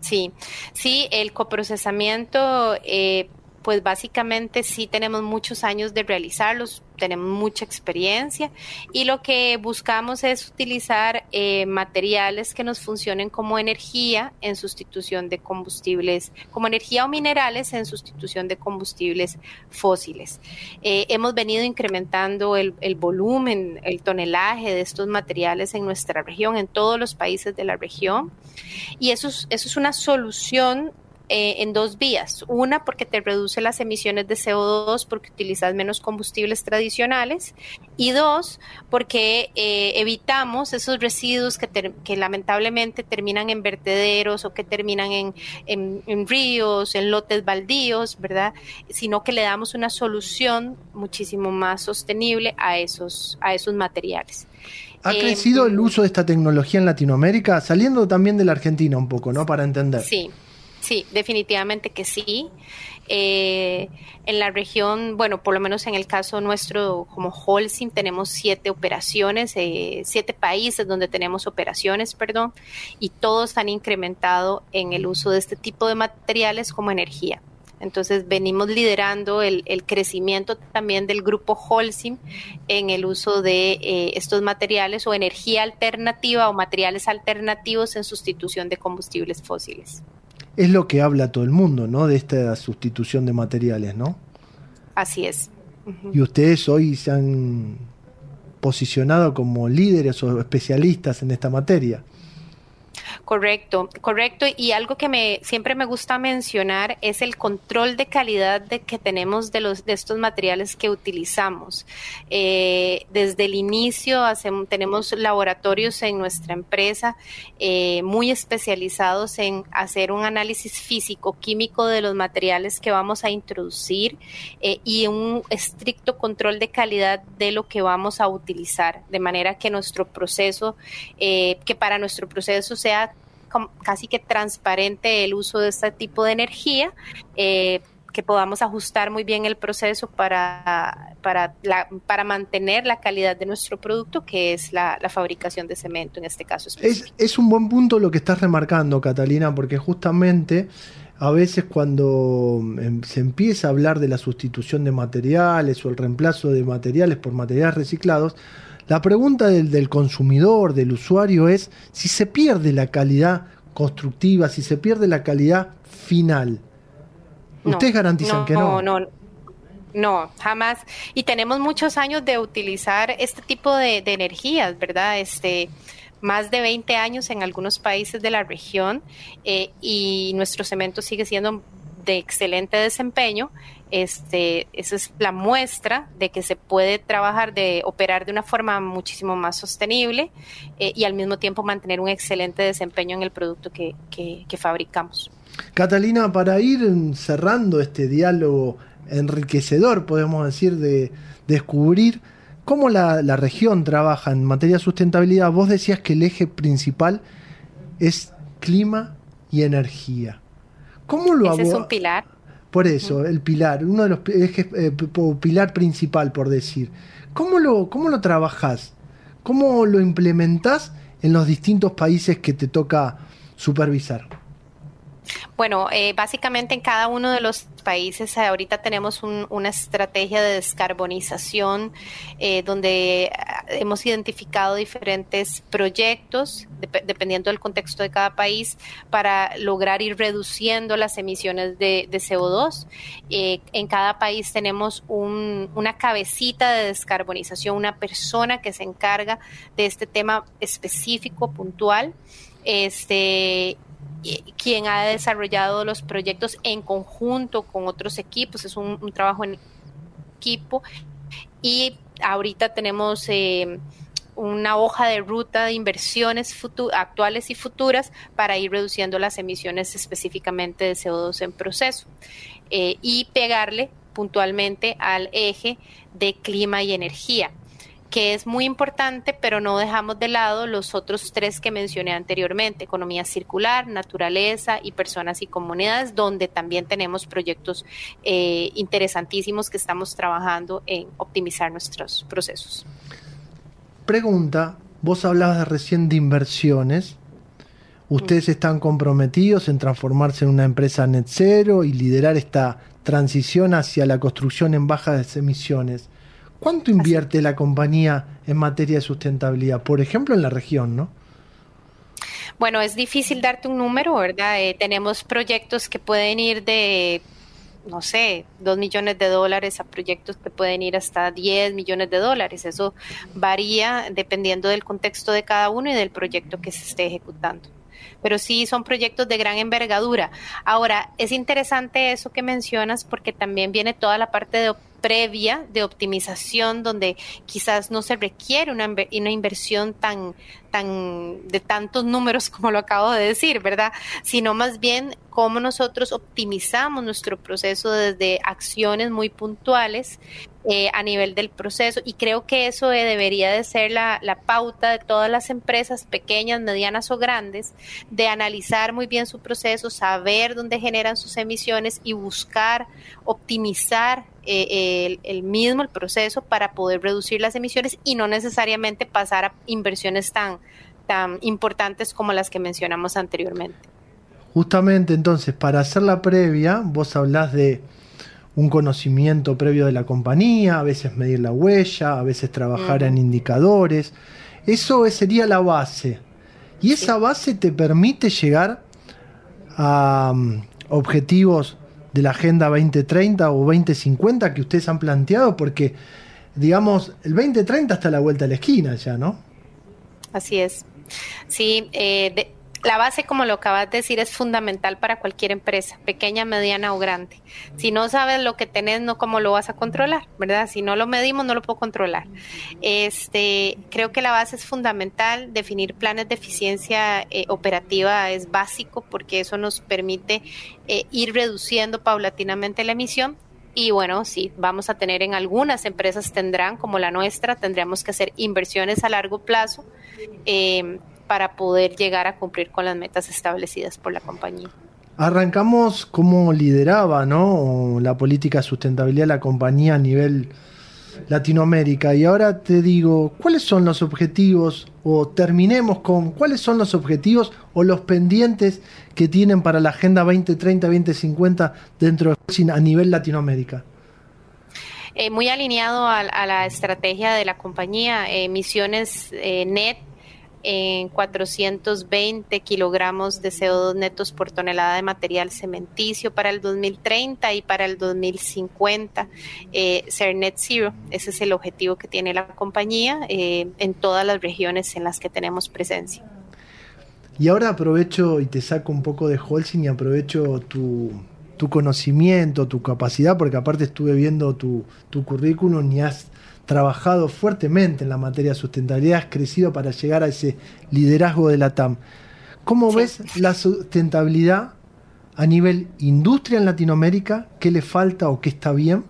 Sí, sí, el coprocesamiento eh, pues básicamente sí tenemos muchos años de realizarlos, tenemos mucha experiencia y lo que buscamos es utilizar eh, materiales que nos funcionen como energía en sustitución de combustibles, como energía o minerales en sustitución de combustibles fósiles. Eh, hemos venido incrementando el, volumen, el tonelaje de estos materiales en nuestra región, en todos los países de la región y eso eso es una solución eh, en dos vías. Una, porque te reduce las emisiones de CO2 porque utilizas menos combustibles tradicionales. Y dos, porque eh, evitamos esos residuos que, que, lamentablemente terminan en vertederos o que terminan en, en, ríos, en lotes baldíos, ¿verdad? Sino que le damos una solución muchísimo más sostenible a esos, a esos materiales. ¿Ha crecido el uso de esta tecnología en Latinoamérica? Saliendo también de la Argentina un poco, ¿no? Para entender. Sí, Sí, definitivamente que sí. Eh, en la región, bueno, por lo menos en el caso nuestro como Holcim, tenemos siete operaciones, eh, siete países donde tenemos operaciones, perdón, y todos han incrementado en el uso de este tipo de materiales como energía. Entonces venimos liderando el, crecimiento también del grupo Holcim en el uso de eh, estos materiales o energía alternativa o materiales alternativos en sustitución de combustibles fósiles es lo que habla todo el mundo, ¿no? De esta sustitución de materiales, ¿no? Así es. Y ustedes hoy se han posicionado como líderes o especialistas en esta materia. Correcto, correcto. Y algo que me siempre me gusta mencionar es el control de calidad de que tenemos de los de estos materiales que utilizamos. Eh, desde el inicio hacemos, tenemos laboratorios en nuestra empresa eh, muy especializados en hacer un análisis físico-químico de los materiales que vamos a introducir eh, y un estricto control de calidad de lo que vamos a utilizar, de manera que nuestro proceso, que para nuestro proceso sea casi que transparente el uso de este tipo de energía, eh, que podamos ajustar muy bien el proceso para, para, para mantener la calidad de nuestro producto, que es la, fabricación de cemento en este caso. Es, es un buen punto lo que estás remarcando, Catalina, porque justamente a veces cuando em, se empieza a hablar de la sustitución de materiales o el reemplazo de materiales por materiales reciclados, la pregunta del, consumidor, del usuario, es si se pierde la calidad constructiva, si se pierde la calidad final. Ustedes garantizan que no. No, no. No, jamás. Y tenemos muchos años de utilizar este tipo de, de energías, ¿verdad? Este, más de 20 años en algunos países de la región eh, y nuestro cemento sigue siendo de excelente desempeño. Este, esa es la muestra de que se puede trabajar, de operar de una forma muchísimo más sostenible eh, y al mismo tiempo mantener un excelente desempeño en el producto que, que, que fabricamos. Catalina, para ir cerrando este diálogo enriquecedor, podemos decir, de descubrir cómo la, la, región trabaja en materia de sustentabilidad. Vos decías que el eje principal es clima y energía. ¿Cómo lo Ese es un pilar. Por eso, el pilar, uno de los ejes, eh, pilar principal, por decir. ¿Cómo lo, cómo lo trabajás? ¿Cómo lo implementás en los distintos países que te toca supervisar? Bueno, eh, básicamente en cada uno de los países ahorita tenemos un, una estrategia de descarbonización eh, donde hemos identificado diferentes proyectos, de, dependiendo del contexto de cada país, para lograr ir reduciendo las emisiones de, de CO2. Eh, en cada país tenemos un, una cabecita de descarbonización, una persona que se encarga de este tema específico, puntual. Este, quien ha desarrollado los proyectos en conjunto con otros equipos, es un, un trabajo en equipo. Y ahorita tenemos eh, una hoja de ruta de inversiones actuales y futuras para ir reduciendo las emisiones específicamente de CO2 en proceso eh, y pegarle puntualmente al eje de clima y energía que es muy importante, pero no dejamos de lado los otros tres que mencioné anteriormente, economía circular, naturaleza y personas y comunidades, donde también tenemos proyectos eh, interesantísimos que estamos trabajando en optimizar nuestros procesos. Pregunta, vos hablabas recién de inversiones. ¿Ustedes están comprometidos en transformarse en una empresa net cero y liderar esta transición hacia la construcción en bajas emisiones? ¿Cuánto invierte la compañía en materia de sustentabilidad? Por ejemplo, en la región, ¿no? Bueno, es difícil darte un número, ¿verdad? Eh, tenemos proyectos que pueden ir de, no sé, dos millones de dólares a proyectos que pueden ir hasta 10 millones de dólares. Eso varía dependiendo del contexto de cada uno y del proyecto que se esté ejecutando pero sí son proyectos de gran envergadura. Ahora, es interesante eso que mencionas porque también viene toda la parte de previa de optimización donde quizás no se requiere una, inversión tan, tan de tantos números como lo acabo de decir, ¿verdad? Sino más bien cómo nosotros optimizamos nuestro proceso desde acciones muy puntuales eh, a nivel del proceso y creo que eso eh, debería de ser la, la, pauta de todas las empresas pequeñas, medianas o grandes, de analizar muy bien su proceso, saber dónde generan sus emisiones y buscar optimizar eh, el, el, mismo el proceso para poder reducir las emisiones y no necesariamente pasar a inversiones tan, tan importantes como las que mencionamos anteriormente. Justamente entonces, para hacer la previa, vos hablás de un conocimiento previo de la compañía, a veces medir la huella, a veces trabajar en indicadores. Eso sería la base. Y esa base te permite llegar a um, objetivos de la Agenda 2030 o 2050 que ustedes han planteado, porque, digamos, el 2030 está a la vuelta de la esquina ya, ¿no? Así es. Sí, eh, de, la base, como lo acabas de decir, es fundamental para cualquier empresa, pequeña, mediana o grande. Si no sabes lo que tenés, no cómo lo vas a controlar, ¿verdad? Si no lo medimos, no lo puedo controlar. Este, creo que la base es fundamental. Definir planes de eficiencia eh, operativa es básico porque eso nos permite eh, ir reduciendo paulatinamente la emisión y bueno, sí, vamos a tener en algunas empresas tendrán, como la nuestra, tendríamos que hacer inversiones a largo plazo eh, para poder llegar a cumplir con las metas establecidas por la compañía. Arrancamos cómo lideraba ¿no? la política de sustentabilidad de la compañía a nivel Latinoamérica y ahora te digo, ¿cuáles son los objetivos o terminemos con cuáles son los objetivos o los pendientes que tienen para la Agenda 2030-2050 dentro de a nivel Latinoamérica? Eh, muy alineado a, a, la estrategia de la compañía, emisiones eh, net en 420 kilogramos de CO2 netos por tonelada de material cementicio para el 2030 y para el 2050 eh, ser net zero. Ese es el objetivo que tiene la compañía eh, en todas las regiones en las que tenemos presencia. Y ahora aprovecho y te saco un poco de Holcim y aprovecho tu, tu conocimiento, tu capacidad, porque aparte estuve viendo tu, tu currículum y has trabajado fuertemente en la materia de sustentabilidad, has crecido para llegar a ese liderazgo de la TAM. ¿Cómo ves la sustentabilidad a nivel industria en Latinoamérica? ¿Qué le falta o qué está bien?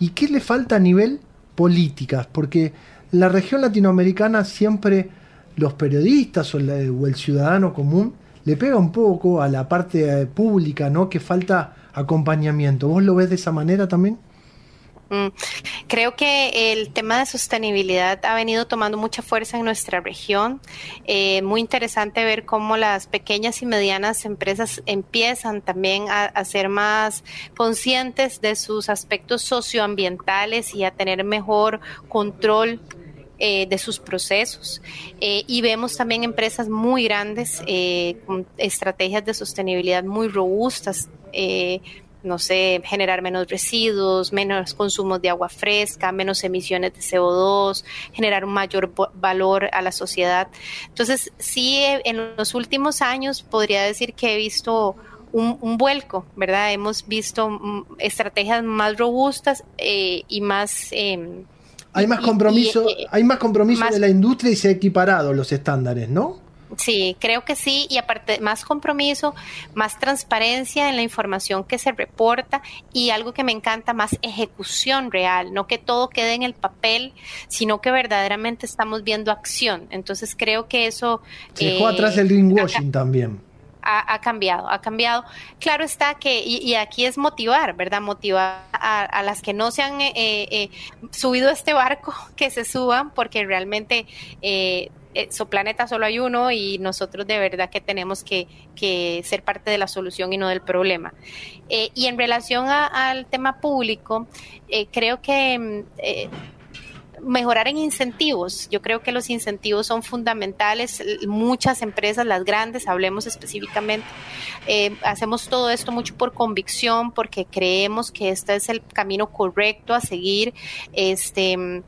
¿Y qué le falta a nivel políticas? Porque la región latinoamericana siempre los periodistas o, el ciudadano común le pega un poco a la parte eh, pública, ¿no? Que falta acompañamiento. ¿Vos lo ves de esa manera también? Mm, creo que el tema de sostenibilidad ha venido tomando mucha fuerza en nuestra región. Eh, muy interesante ver cómo las pequeñas y medianas empresas empiezan también a, ser más conscientes de sus aspectos socioambientales y a tener mejor control eh, de sus procesos. Eh, y vemos también empresas muy grandes con estrategias de sostenibilidad muy robustas no sé, generar menos residuos, menos consumos de agua fresca, menos emisiones de CO2, generar un mayor valor a la sociedad. Entonces, sí, eh, en los últimos años podría decir que he visto un, vuelco, ¿verdad? Hemos visto mm, estrategias más robustas eh, y más... Em, hay más compromiso, eh, hay más compromiso de la industria y se ha equiparado los estándares, ¿no? Sí, creo que sí, y aparte más compromiso, más transparencia en la información que se reporta y algo que me encanta, más ejecución real, no que todo quede en el papel, sino que verdaderamente estamos viendo acción. Entonces creo que eso... Se dejó atrás el greenwashing también. Ha, cambiado, ha cambiado. Claro está que, y, aquí es motivar, ¿verdad? Motivar a, las que no se han eh, eh, subido a este barco, que se suban, porque realmente eh, eh, su planeta solo hay uno y nosotros de verdad que tenemos que, ser parte de la solución y no del problema. Eh, y en relación al tema público, eh, creo que mm, mejorar en incentivos. Yo creo que los incentivos son fundamentales. Muchas empresas, las grandes, hablemos específicamente, hacemos todo esto mucho por convicción, porque creemos que este es el camino correcto a seguir. Este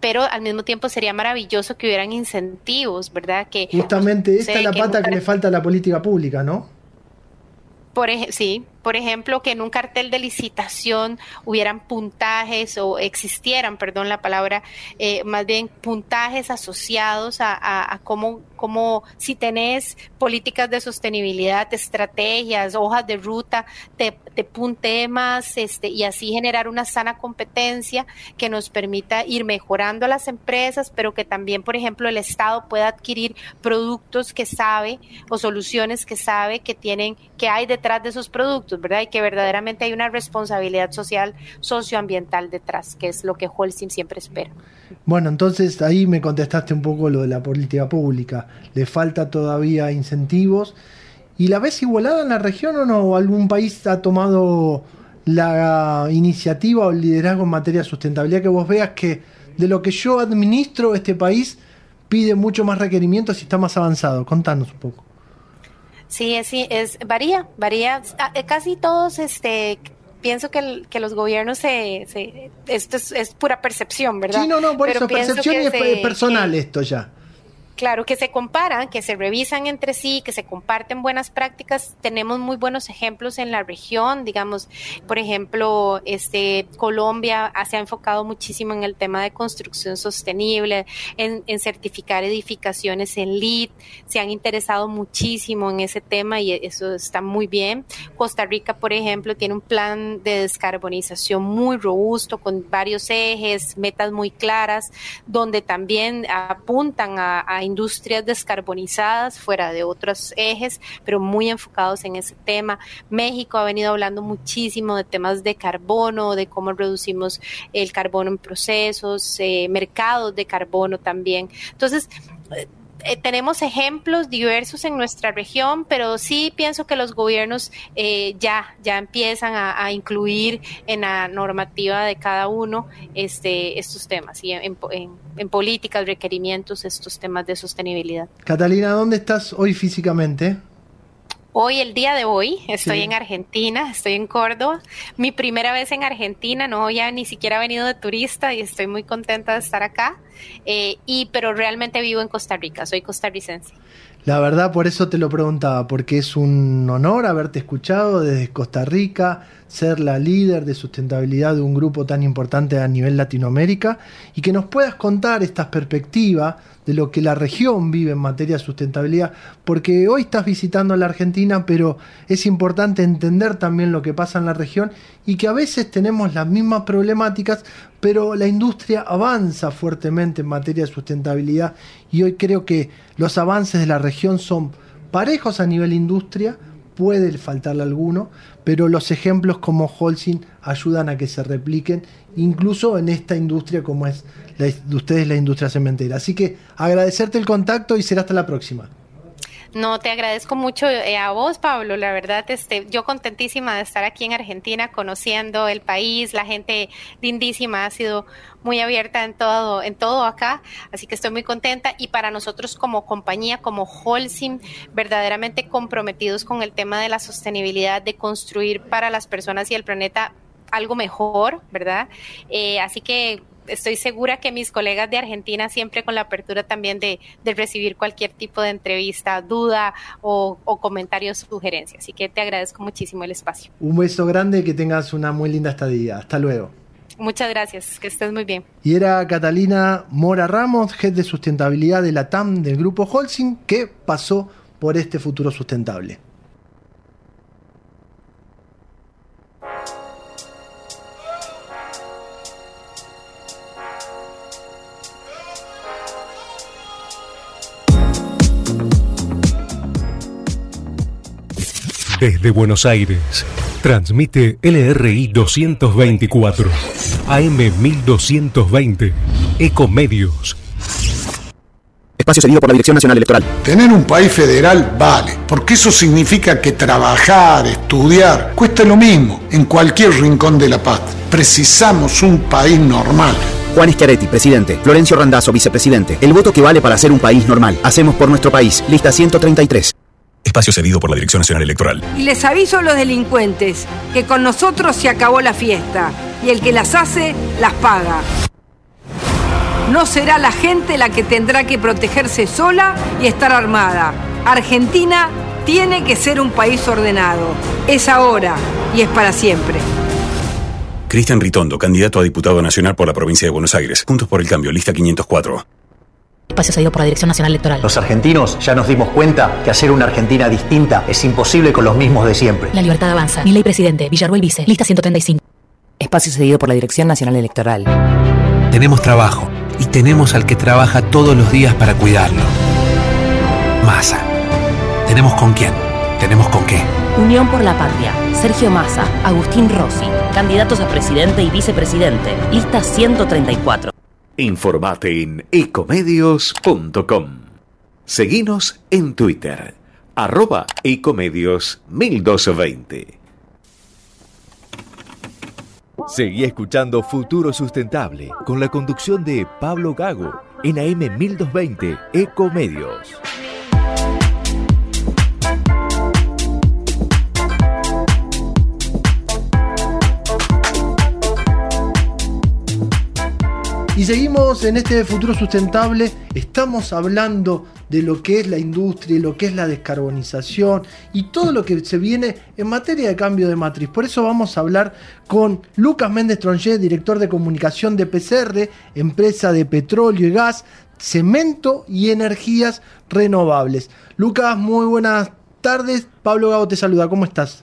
pero al mismo tiempo sería maravilloso que hubieran incentivos, ¿verdad? Que justamente esta es la pata que le falta a la política pública, ¿no? Por sí, por ejemplo, que en un cartel de licitación hubieran puntajes o existieran, perdón la palabra, eh, más bien puntajes asociados a, cómo, cómo, si tenés políticas de sostenibilidad, estrategias, hojas de ruta, te, te punte más este, y así generar una sana competencia que nos permita ir mejorando a las empresas, pero que también, por ejemplo, el Estado pueda adquirir productos que sabe o soluciones que sabe que tienen, que hay detrás de esos productos ¿verdad? Y que verdaderamente hay una responsabilidad social, socioambiental detrás, que es lo que Holcim siempre espera. Bueno, entonces ahí me contestaste un poco lo de la política pública. ¿Le falta todavía incentivos? ¿Y la ves igualada en la región o no? ¿Algún país ha tomado la iniciativa o el liderazgo en materia de sustentabilidad que vos veas que de lo que yo administro este país pide mucho más requerimientos y está más avanzado? Contanos un poco. Sí, es, es varía, varía. Ah, eh, casi todos, este, pienso que, que los gobiernos se, se esto es, pura percepción, ¿verdad? Sí, no, no, por eso percepción y es personal esto ya. Claro, que se comparan, que se revisan entre sí, que se comparten buenas prácticas. Tenemos muy buenos ejemplos en la región, digamos, por ejemplo, este Colombia se ha enfocado muchísimo en el tema de construcción sostenible, en, certificar edificaciones en LEED, se han interesado muchísimo en ese tema y eso está muy bien. Costa Rica, por ejemplo, tiene un plan de descarbonización muy robusto con varios ejes, metas muy claras, donde también apuntan a industrias descarbonizadas fuera de otros ejes, pero muy enfocados en ese tema. México ha venido hablando muchísimo de temas de carbono, de cómo reducimos el carbono en procesos, eh, mercados de carbono también. Entonces, eh, tenemos ejemplos diversos en nuestra región, pero sí pienso que los gobiernos eh, ya, ya empiezan a, incluir en la normativa de cada uno este, estos temas y en, en políticas, requerimientos, estos temas de sostenibilidad. Catalina, ¿dónde estás hoy físicamente? Hoy, el día de hoy, estoy en Argentina, estoy en Córdoba. Mi primera vez en Argentina, no ya ni siquiera venido de turista y estoy muy contenta de estar acá. Eh, y pero realmente vivo en Costa Rica, soy costarricense. La verdad, por eso te lo preguntaba, porque es un honor haberte escuchado desde Costa Rica, ser la líder de sustentabilidad de un grupo tan importante a nivel Latinoamérica y que nos puedas contar estas perspectivas de lo que la región vive en materia de sustentabilidad, porque hoy estás visitando la Argentina, pero es importante entender también lo que pasa en la región y que a veces tenemos las mismas problemáticas, pero la industria avanza fuertemente en materia de sustentabilidad y hoy creo que los avances de la región son parejos a nivel industria, puede faltarle alguno, pero los ejemplos como Holcim ayudan a que se repliquen, incluso en esta industria como es la, de ustedes la industria cementera. Así que agradecerte el contacto y será hasta la próxima. No, te agradezco mucho eh, a vos, Pablo. La verdad, este, yo contentísima de estar aquí en Argentina, conociendo el país, la gente lindísima, ha sido muy abierta en todo, en todo acá, así que estoy muy contenta. Y para nosotros como compañía, como Holcim, verdaderamente comprometidos con el tema de la sostenibilidad, de construir para las personas y el planeta algo mejor, ¿verdad? Eh, así que estoy segura que mis colegas de Argentina siempre con la apertura también de, recibir cualquier tipo de entrevista, duda o, o comentario, sugerencia. Así que te agradezco muchísimo el espacio. Un beso grande y que tengas una muy linda estadía. Hasta luego. Muchas gracias, que estés muy bien. Y era Catalina Mora Ramos, jefe de sustentabilidad de la TAM del grupo Holcim, que pasó por este futuro sustentable. Desde Buenos Aires, transmite LRI 224, AM 1220, Ecomedios. Espacio cedido por la Dirección Nacional Electoral. Tener un país federal vale, porque eso significa que trabajar, estudiar, cuesta lo mismo en cualquier rincón de la paz. Precisamos un país normal. Juan Schiaretti, presidente. Florencio Randazzo, vicepresidente. El voto que vale para ser un país normal. Hacemos por nuestro país. Lista 133. Espacio cedido por la Dirección Nacional Electoral. Y les aviso a los delincuentes que con nosotros se acabó la fiesta y el que las hace las paga. No será la gente la que tendrá que protegerse sola y estar armada. Argentina tiene que ser un país ordenado. Es ahora y es para siempre. Cristian Ritondo, candidato a diputado nacional por la provincia de Buenos Aires. Juntos por el cambio, lista 504. Espacio cedido por la Dirección Nacional Electoral. Los argentinos ya nos dimos cuenta que hacer una Argentina distinta es imposible con los mismos de siempre. La libertad avanza. Mi ley presidente, Villarruel Vice, lista 135. Espacio cedido por la Dirección Nacional Electoral. Tenemos trabajo y tenemos al que trabaja todos los días para cuidarlo. Massa. Tenemos con quién, tenemos con qué. Unión por la Patria, Sergio Massa, Agustín Rossi, candidatos a presidente y vicepresidente, lista 134. Informate en ecomedios.com. Seguinos en Twitter, arroba ecomedios 1220. Seguí escuchando Futuro Sustentable con la conducción de Pablo Gago en AM 1220 Ecomedios. Y seguimos en este futuro sustentable, estamos hablando de lo que es la industria lo que es la descarbonización y todo lo que se viene en materia de cambio de matriz. Por eso vamos a hablar con Lucas Méndez Tronché, director de comunicación de PCR, empresa de petróleo y gas, cemento y energías renovables. Lucas, muy buenas tardes. Pablo Gago te saluda, ¿cómo estás?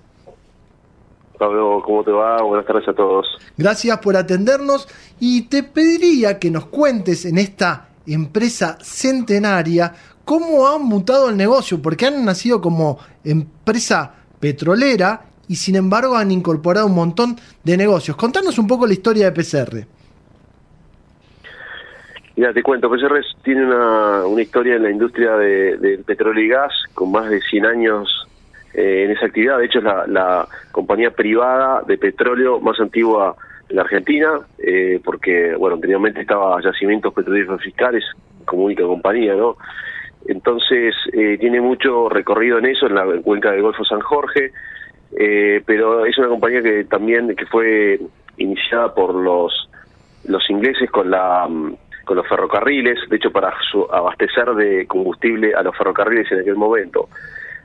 Pablo, ¿cómo te va? Buenas tardes a todos. Gracias por atendernos y te pediría que nos cuentes en esta empresa centenaria cómo han mutado el negocio, porque han nacido como empresa petrolera y sin embargo han incorporado un montón de negocios. Contanos un poco la historia de PCR. Mira, te cuento, PCR tiene una, una historia en la industria de- del petróleo y gas con más de 100 años eh, en esa actividad. De hecho, es la, la compañía privada de petróleo más antigua en la Argentina, eh, porque, bueno, anteriormente estaba Yacimientos Petrolíferos Fiscales como única compañía, ¿no? Entonces, eh, tiene mucho recorrido en eso, en la cuenca del Golfo San Jorge, eh, pero es una compañía que también que fue iniciada por los los ingleses con la mm, con los ferrocarriles, de hecho para su- abastecer de combustible a los ferrocarriles en aquel momento.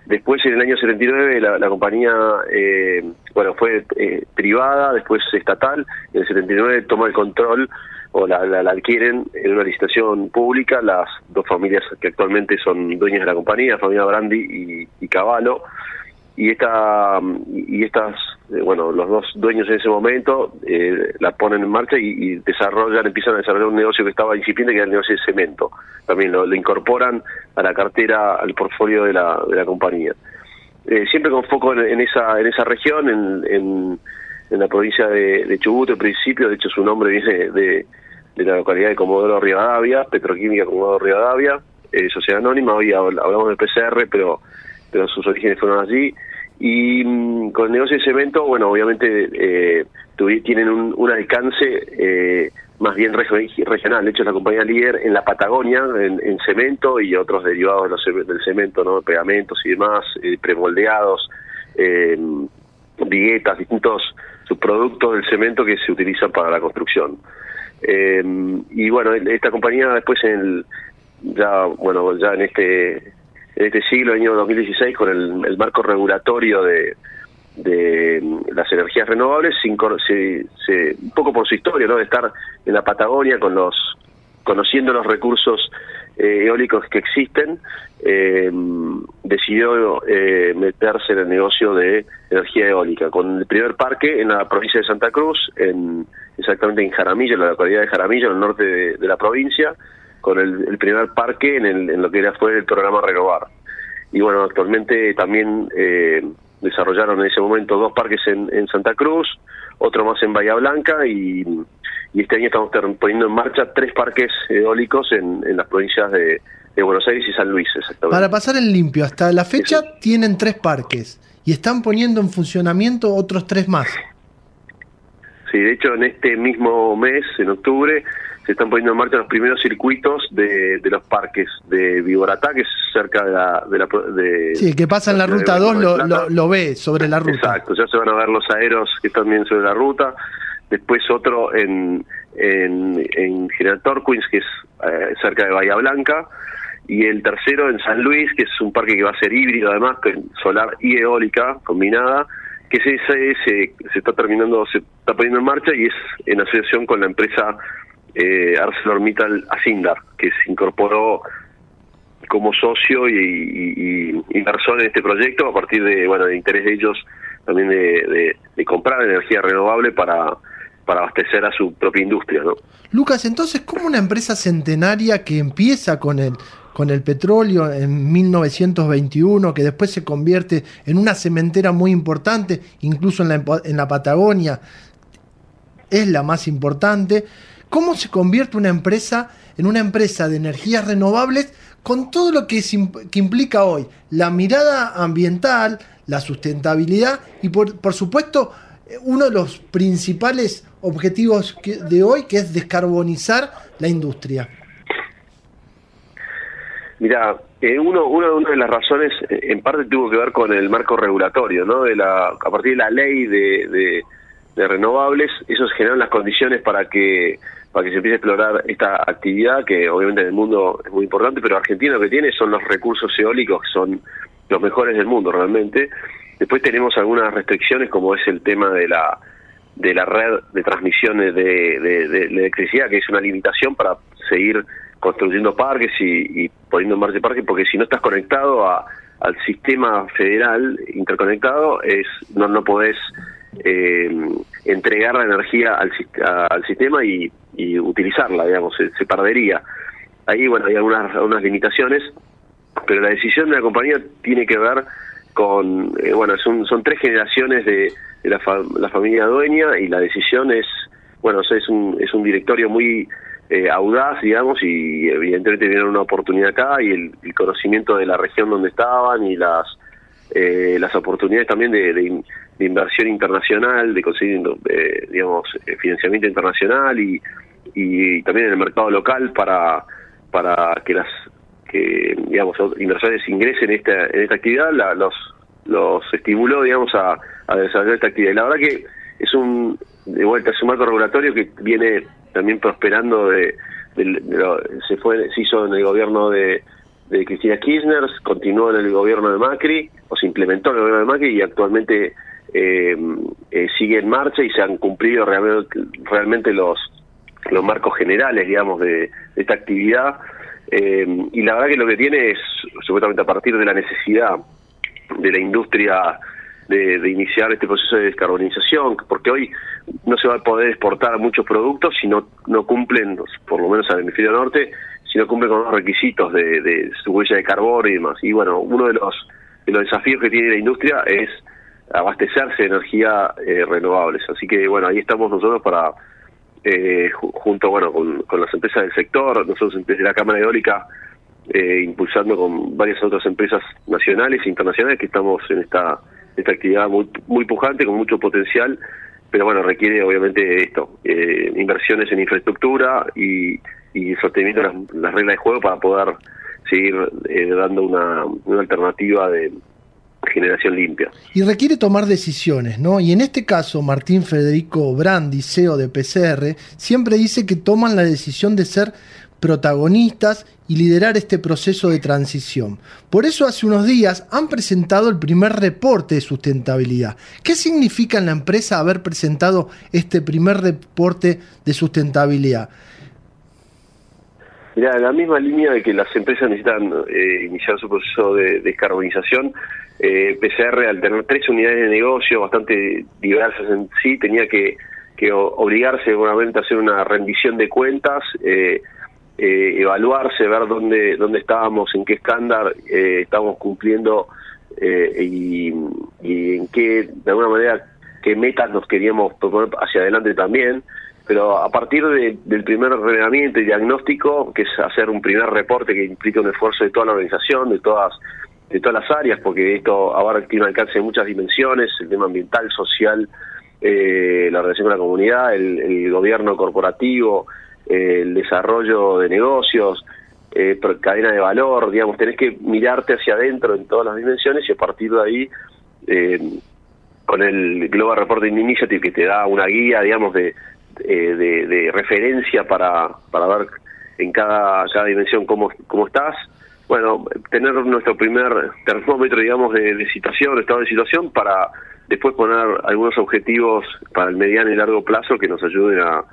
Después, en el año 79, la, la compañía, eh, bueno, fue eh, privada, después estatal. En el 79 toma el control o la, la- la adquieren en una licitación pública las dos familias que actualmente son dueñas de la compañía, familia Brandi y, y Cavallo. Y esta y estas, eh, bueno, los dos dueños en ese momento eh, la ponen en marcha y, desarrollan, empiezan a desarrollar un negocio que estaba incipiente, que era el negocio de cemento. También lo, lo incorporan a la cartera, al portfolio de la, de la compañía. Eh, siempre con foco en, en esa en esa región, en, en, en la provincia de, Chubut, en principio, de hecho su nombre viene de, de la localidad de Comodoro Rivadavia, Petroquímica Comodoro Rivadavia, eh, Sociedad Anónima, hoy habl- hablamos del PCR, pero pero sus orígenes fueron allí. Y mm, con el negocio de cemento, bueno, obviamente eh, tienen un, alcance eh, más bien regi- regional. De hecho, es la compañía líder en la Patagonia, en, en cemento y otros derivados de los del cemento, ¿no? Pegamentos y demás, eh, premoldeados, eh, viguetas, distintos subproductos del cemento que se utilizan para la construcción. Eh, y bueno, esta compañía después en el, ya bueno ya en este en este siglo año 2016 con el, marco regulatorio de, de las energías renovables incor- se- se- un poco por su historia no de estar en la Patagonia con los conociendo los recursos eh, eólicos que existen eh, decidió eh, meterse en el negocio de energía eólica con el primer parque en la provincia de Santa Cruz en exactamente en Jaramillo en la localidad de Jaramillo en el norte de la provincia con el, el primer parque en, el- en lo que era fue el programa Renovar. Y bueno, actualmente también eh, desarrollaron en ese momento dos parques en, en Santa Cruz, otro más en Bahía Blanca y, y este año estamos poniendo en marcha tres parques eólicos en, en las provincias de, de Buenos Aires y San Luis, exactamente. Para pasar en limpio, hasta la fecha tienen tres parques y están poniendo en funcionamiento otros tres más. Sí, de hecho en este mismo mes, en octubre, se están poniendo en marcha los primeros circuitos de, de los parques de Viboratá, que es cerca de la... De la de, Sí, que pasa en la ruta Mar 2 del lo, Plata. lo- lo ve sobre la ruta. Exacto, ya se van a ver los aeros que están bien sobre la ruta. Después otro en, en, en General Torquins, que es eh, cerca de Bahía Blanca. Y el tercero en San Luis, que es un parque que va a ser híbrido además, con solar y eólica combinada, que ese, ese se, se está terminando, se está poniendo en marcha y es en asociación con la empresa eh, ArcelorMittal Asindar, que se incorporó como socio y, inversor en este proyecto a partir de bueno de interés de ellos también de comprar energía renovable para para abastecer a su propia industria no Lucas, entonces, ¿cómo una empresa centenaria que empieza con el, con el petróleo en 1921, que después se convierte en una cementera muy importante, incluso en la, en la Patagonia, es la más importante, ¿cómo se convierte una empresa en una empresa de energías renovables con todo lo que, implica hoy? La mirada ambiental, la sustentabilidad y, por, supuesto, uno de los principales objetivos de hoy, que es descarbonizar la industria. Mira, eh, uno, una, una de las razones eh, en parte tuvo que ver con el marco regulatorio, ¿no? De la, a partir de la ley de, de, de renovables, eso generan las condiciones para que para que se empiece a explorar esta actividad que obviamente en el mundo es muy importante, pero Argentina lo que tiene son los recursos eólicos que son los mejores del mundo realmente. Después tenemos algunas restricciones como es el tema de la de la red de transmisiones de, de- de electricidad, que es una limitación para seguir construyendo parques y, y poniendo en marcha parques, porque si no estás conectado a- al sistema federal interconectado, es no no podés eh, entregar la energía al, al sistema y, y utilizarla, digamos, se, perdería. Ahí, bueno, hay algunas, limitaciones, pero la decisión de la compañía tiene que ver con, eh, bueno, son, son tres generaciones de, de la, fa- la familia dueña y la decisión es, bueno, es un, es un directorio muy eh, audaz, digamos, y evidentemente vieron una oportunidad acá y el, conocimiento de la región donde estaban y las eh, las oportunidades también de, inversión internacional, de conseguir, eh, digamos, financiamiento internacional y, y también en el mercado local para para que las que digamos inversores ingresen en esta en esta actividad los los estimuló digamos a, a desarrollar esta actividad. Y la verdad que es un de vuelta es un marco regulatorio que viene también prosperando de, se fue se hizo en el gobierno de, de Cristina Kirchner continuó en el gobierno de Macri o se implementó en el gobierno de Macri y actualmente eh, eh, sigue en marcha y se han cumplido realmente, realmente los los marcos generales digamos de, esta actividad eh, y la verdad que lo que tiene es supuestamente a partir de la necesidad de la industria de, iniciar este proceso de descarbonización, porque hoy no se va a poder exportar muchos productos si no, no cumplen, por lo menos al hemisferio norte, si no cumplen con los requisitos de, su huella de carbono y demás. Y bueno, uno de los, de los desafíos que tiene la industria es abastecerse de energía eh, renovables. Así que bueno, ahí estamos nosotros para, eh, junto bueno con, con, las empresas del sector, nosotros desde la Cámara Eólica, eh, impulsando con varias otras empresas nacionales e internacionales que estamos en esta esta actividad muy, muy pujante, con mucho potencial, pero bueno, requiere obviamente esto, eh, inversiones en infraestructura y, y sostenimiento de las, reglas de juego para poder seguir eh, dando una, una alternativa de generación limpia. Y requiere tomar decisiones, ¿no? Y en este caso, Martín Federico Brandi, CEO de PCR, siempre dice que toman la decisión de ser protagonistas y liderar este proceso de transición. Por eso hace unos días han presentado el primer reporte de sustentabilidad. ¿Qué significa en la empresa haber presentado este primer reporte de sustentabilidad? Mira, la misma línea de que las empresas necesitan eh, iniciar su proceso de descarbonización, eh, PCR al tener tres unidades de negocio bastante diversas en sí, tenía que, que obligarse seguramente a hacer una rendición de cuentas, eh, eh, evaluarse, ver dónde, dónde estábamos, en qué estándar eh, estábamos cumpliendo eh, y, en qué, de alguna manera, qué metas nos queríamos proponer hacia adelante también. Pero a partir del primer ordenamiento y diagnóstico, que es hacer un primer reporte que implica un esfuerzo de toda la organización, de todas de todas las áreas, porque esto ahora tiene un alcance de muchas dimensiones, el tema ambiental, social, la relación con la comunidad, el gobierno corporativo, el desarrollo de negocios, eh, cadena de valor, digamos, tenés que mirarte hacia adentro en todas las dimensiones y a partir de ahí, eh, con el Global Reporting Initiative que te da una guía, digamos, de, de, referencia para, para ver en cada, cada dimensión cómo, cómo estás, bueno, tener nuestro primer termómetro, digamos, de, de situación, estado de situación, para después poner algunos objetivos para el mediano y largo plazo que nos ayuden a,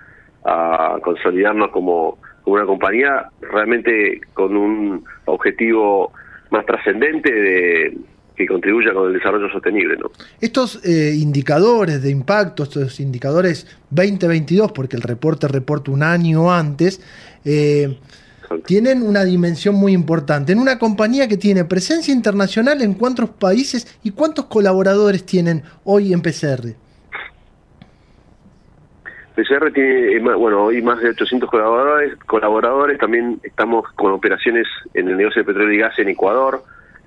a consolidarnos como, una compañía realmente con un objetivo más trascendente de que contribuya con el desarrollo sostenible. ¿no? Estos eh, indicadores de impacto, estos indicadores 2022, porque el reporte reporta un año antes, eh, tienen una dimensión muy importante. En una compañía que tiene presencia internacional, ¿en cuántos países y cuántos colaboradores tienen hoy en PCR? PCR tiene, eh, bueno, hoy más de 800 colaboradores, colaboradores, también estamos con operaciones en el negocio de petróleo y gas en Ecuador,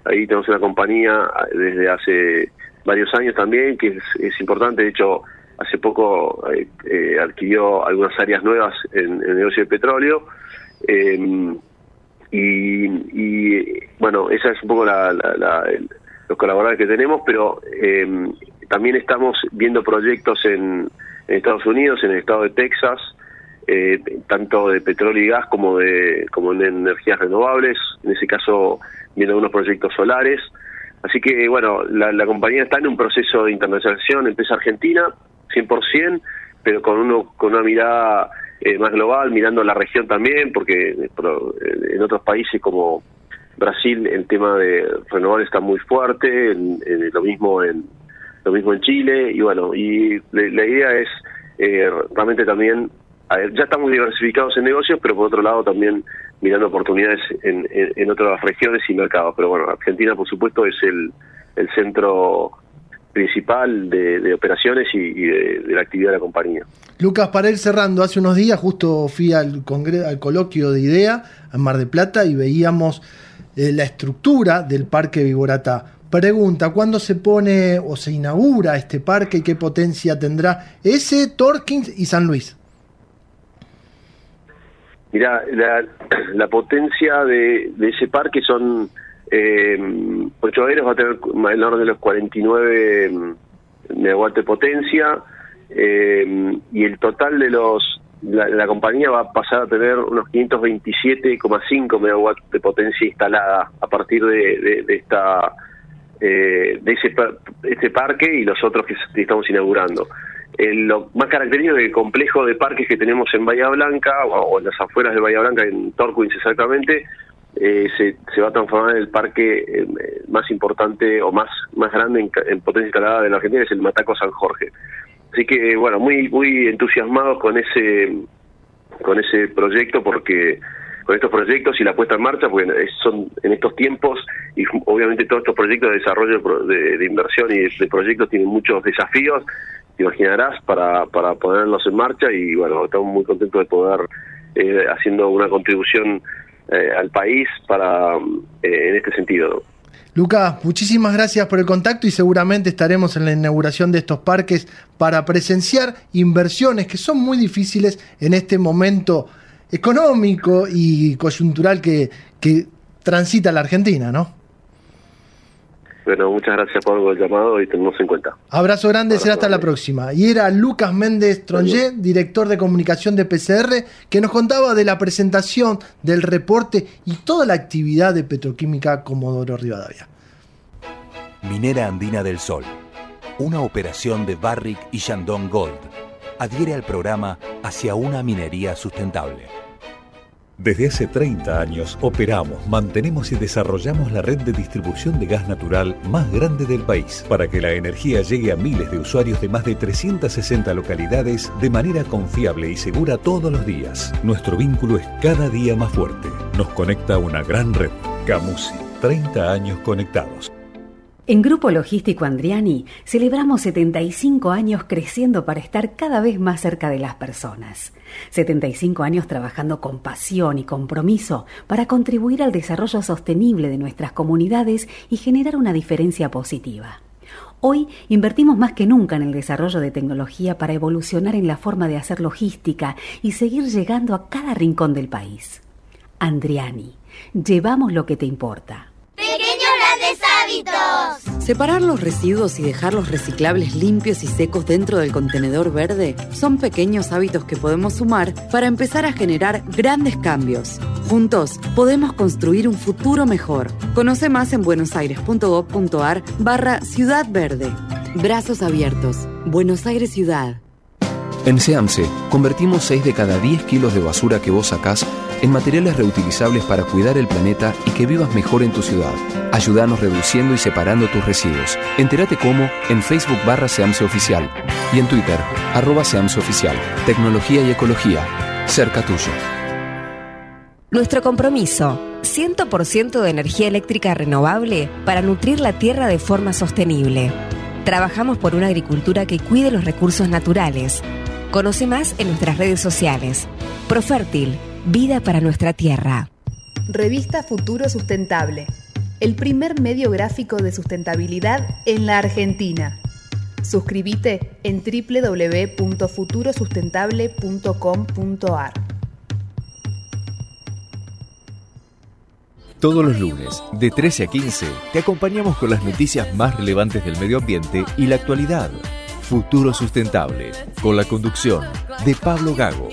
ahí tenemos una compañía eh, desde hace varios años también, que es, importante, de hecho, hace poco eh, adquirió algunas áreas nuevas en, el negocio de petróleo, em, y, bueno, esa es un poco la, los colaboradores que tenemos, pero em, también estamos viendo proyectos en en Estados Unidos, en el estado de Texas, eh, tanto de petróleo y gas como de como de energías renovables, en ese caso viendo algunos proyectos solares. Así que bueno, la, compañía está en un proceso de internacionalización, empresa argentina, 100%, pero con uno con una mirada eh, más global, mirando la región también, porque eh, en otros países como Brasil el tema de renovables está muy fuerte, en, lo mismo en, lo mismo en Chile, y bueno, y la idea es eh, realmente también, ya estamos diversificados en negocios, pero por otro lado también mirando oportunidades en, en, otras regiones y mercados. Pero bueno, Argentina por supuesto es el, el centro principal de, operaciones y, de, de la actividad de la compañía. Lucas, para ir cerrando, hace unos días justo fui al, al coloquio de IDEA en Mar de Plata y veíamos eh, la estructura del Parque Viborata. Pregunta, ¿cuándo se pone o se inaugura este parque y qué potencia tendrá ese, Torkins y San Luis? Mira, la, potencia de, ese parque son eh, ocho aéreos, va a tener en orden de los 49 mm, megawatts de potencia eh, y el total de los la, compañía va a pasar a tener unos 527,5 megawatts de potencia instalada a partir de, esta eh, de ese este parque y los otros que estamos inaugurando. Lo más característico del complejo de parques que tenemos en Bahía Blanca o, en las afueras de Bahía Blanca en Torquins exactamente eh, se, se, va a transformar en el parque eh, más importante o más más grande en, en potencia instalada de la Argentina es el Mataco San Jorge. Así que bueno, muy muy entusiasmados con ese con ese proyecto porque con estos proyectos y la puesta en marcha, porque son en estos tiempos y obviamente todos estos proyectos de desarrollo de, inversión y de, proyectos tienen muchos desafíos, imaginarás, para, para ponerlos en marcha y bueno, estamos muy contentos de poder eh, haciendo una contribución eh, al país para eh, en este sentido. Lucas, muchísimas gracias por el contacto y seguramente estaremos en la inauguración de estos parques para presenciar inversiones que son muy difíciles en este momento económico y coyuntural que, que transita la Argentina, ¿no? Bueno, muchas gracias por el llamado y tenemos en cuenta. Abrazo grande, será hasta la próxima. Y era Lucas Méndez Tronje, director de comunicación de PCR, que nos contaba de la presentación del reporte y toda la actividad de Petroquímica Comodoro Rivadavia. Minera Andina del Sol, una operación de Barrick y Shandong Gold, adhiere al programa hacia una minería sustentable. Desde hace 30 años operamos, mantenemos y desarrollamos la red de distribución de gas natural más grande del país para que la energía llegue a miles de usuarios de más de 360 localidades de manera confiable y segura todos los días. Nuestro vínculo es cada día más fuerte. Nos conecta una gran red. Camusi, 30 años conectados. En Grupo Logístico Andriani celebramos 75 años creciendo para estar cada vez más cerca de las personas. 75 años trabajando con pasión y compromiso para contribuir al desarrollo sostenible de nuestras comunidades y generar una diferencia positiva. Hoy invertimos más que nunca en el desarrollo de tecnología para evolucionar en la forma de hacer logística y seguir llegando a cada rincón del país. Andriani, llevamos lo que te importa. Separar los residuos y dejar los reciclables limpios y secos dentro del contenedor verde son pequeños hábitos que podemos sumar para empezar a generar grandes cambios. Juntos podemos construir un futuro mejor. Conoce más en buenosaires.gov.ar barra Ciudad Verde. Brazos abiertos. Buenos Aires Ciudad. En SEAMSE, convertimos 6 de cada 10 kilos de basura que vos sacás en materiales reutilizables para cuidar el planeta y que vivas mejor en tu ciudad. Ayúdanos reduciendo y separando tus residuos. Entérate cómo en Facebook barra Seamse Oficial y en Twitter arroba Seamse Oficial. Tecnología y ecología. Cerca tuyo. Nuestro compromiso, 100% de energía eléctrica renovable para nutrir la tierra de forma sostenible. Trabajamos por una agricultura que cuide los recursos naturales. Conoce más en nuestras redes sociales. Profértil, vida para nuestra tierra. Revista Futuro Sustentable el primer medio gráfico de sustentabilidad en la Argentina. Suscríbete en www.futurosustentable.com.ar. Todos los lunes, de 13 a 15, te acompañamos con las noticias más relevantes del medio ambiente y la actualidad. Futuro Sustentable, con la conducción de Pablo Gago.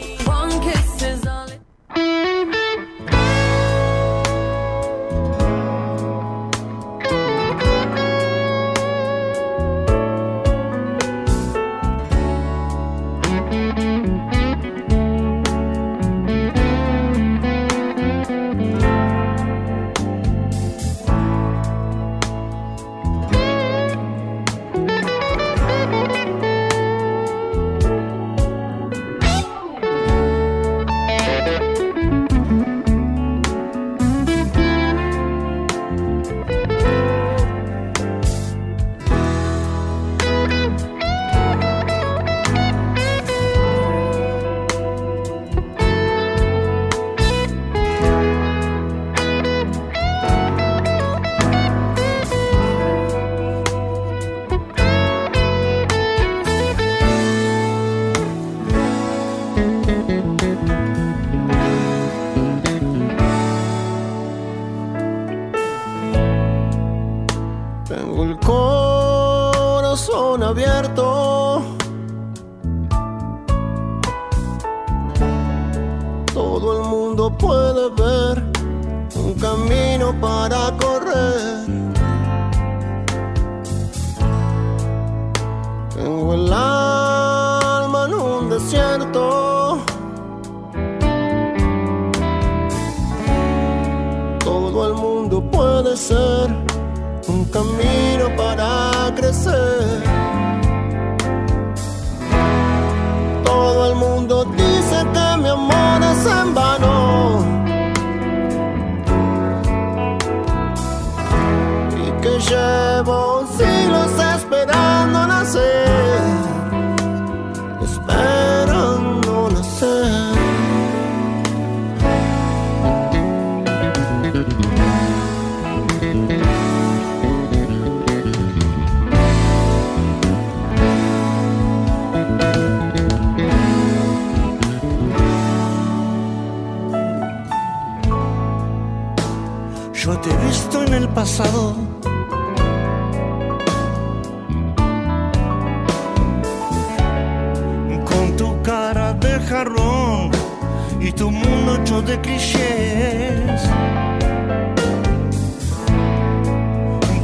Y tu mundo hecho de clichés.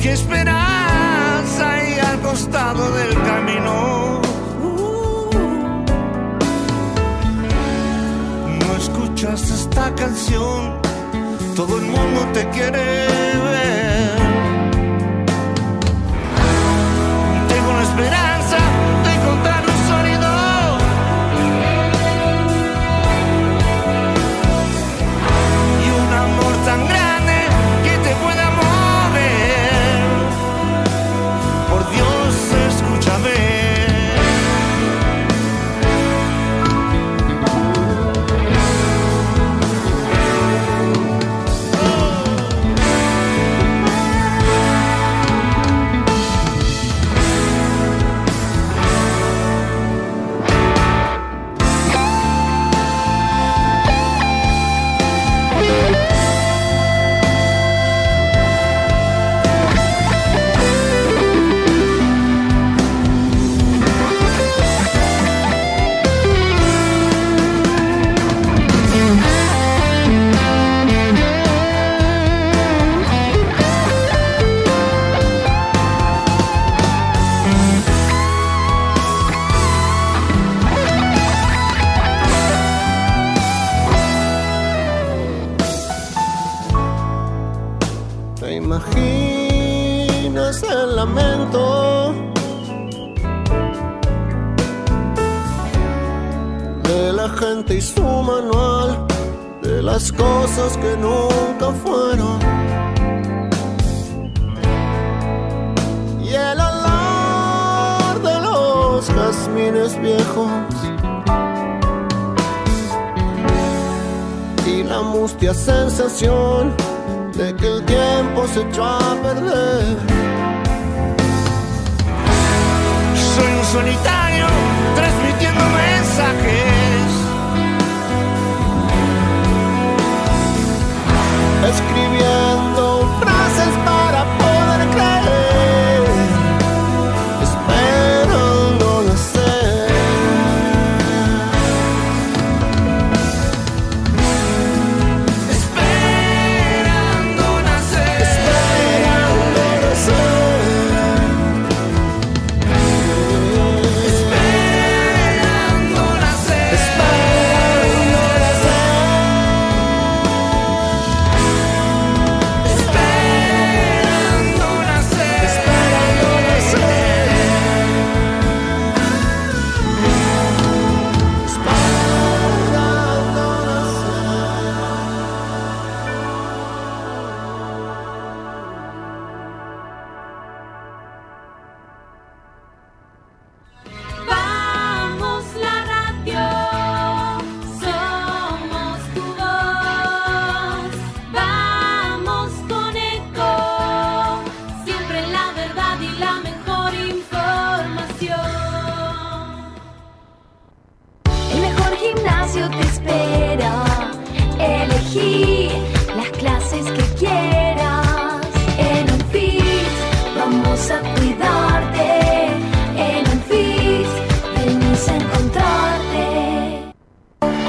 ¿Qué esperas ahí al costado del camino? No escuchas esta canción todo el mundo te quiere ver. Tengo la esperanza las cosas que nunca fueron? Y el olor de los jazmines viejos y la mustia sensación de que el tiempo se echó a perder. Soy un solitario transmitiendo mensajes,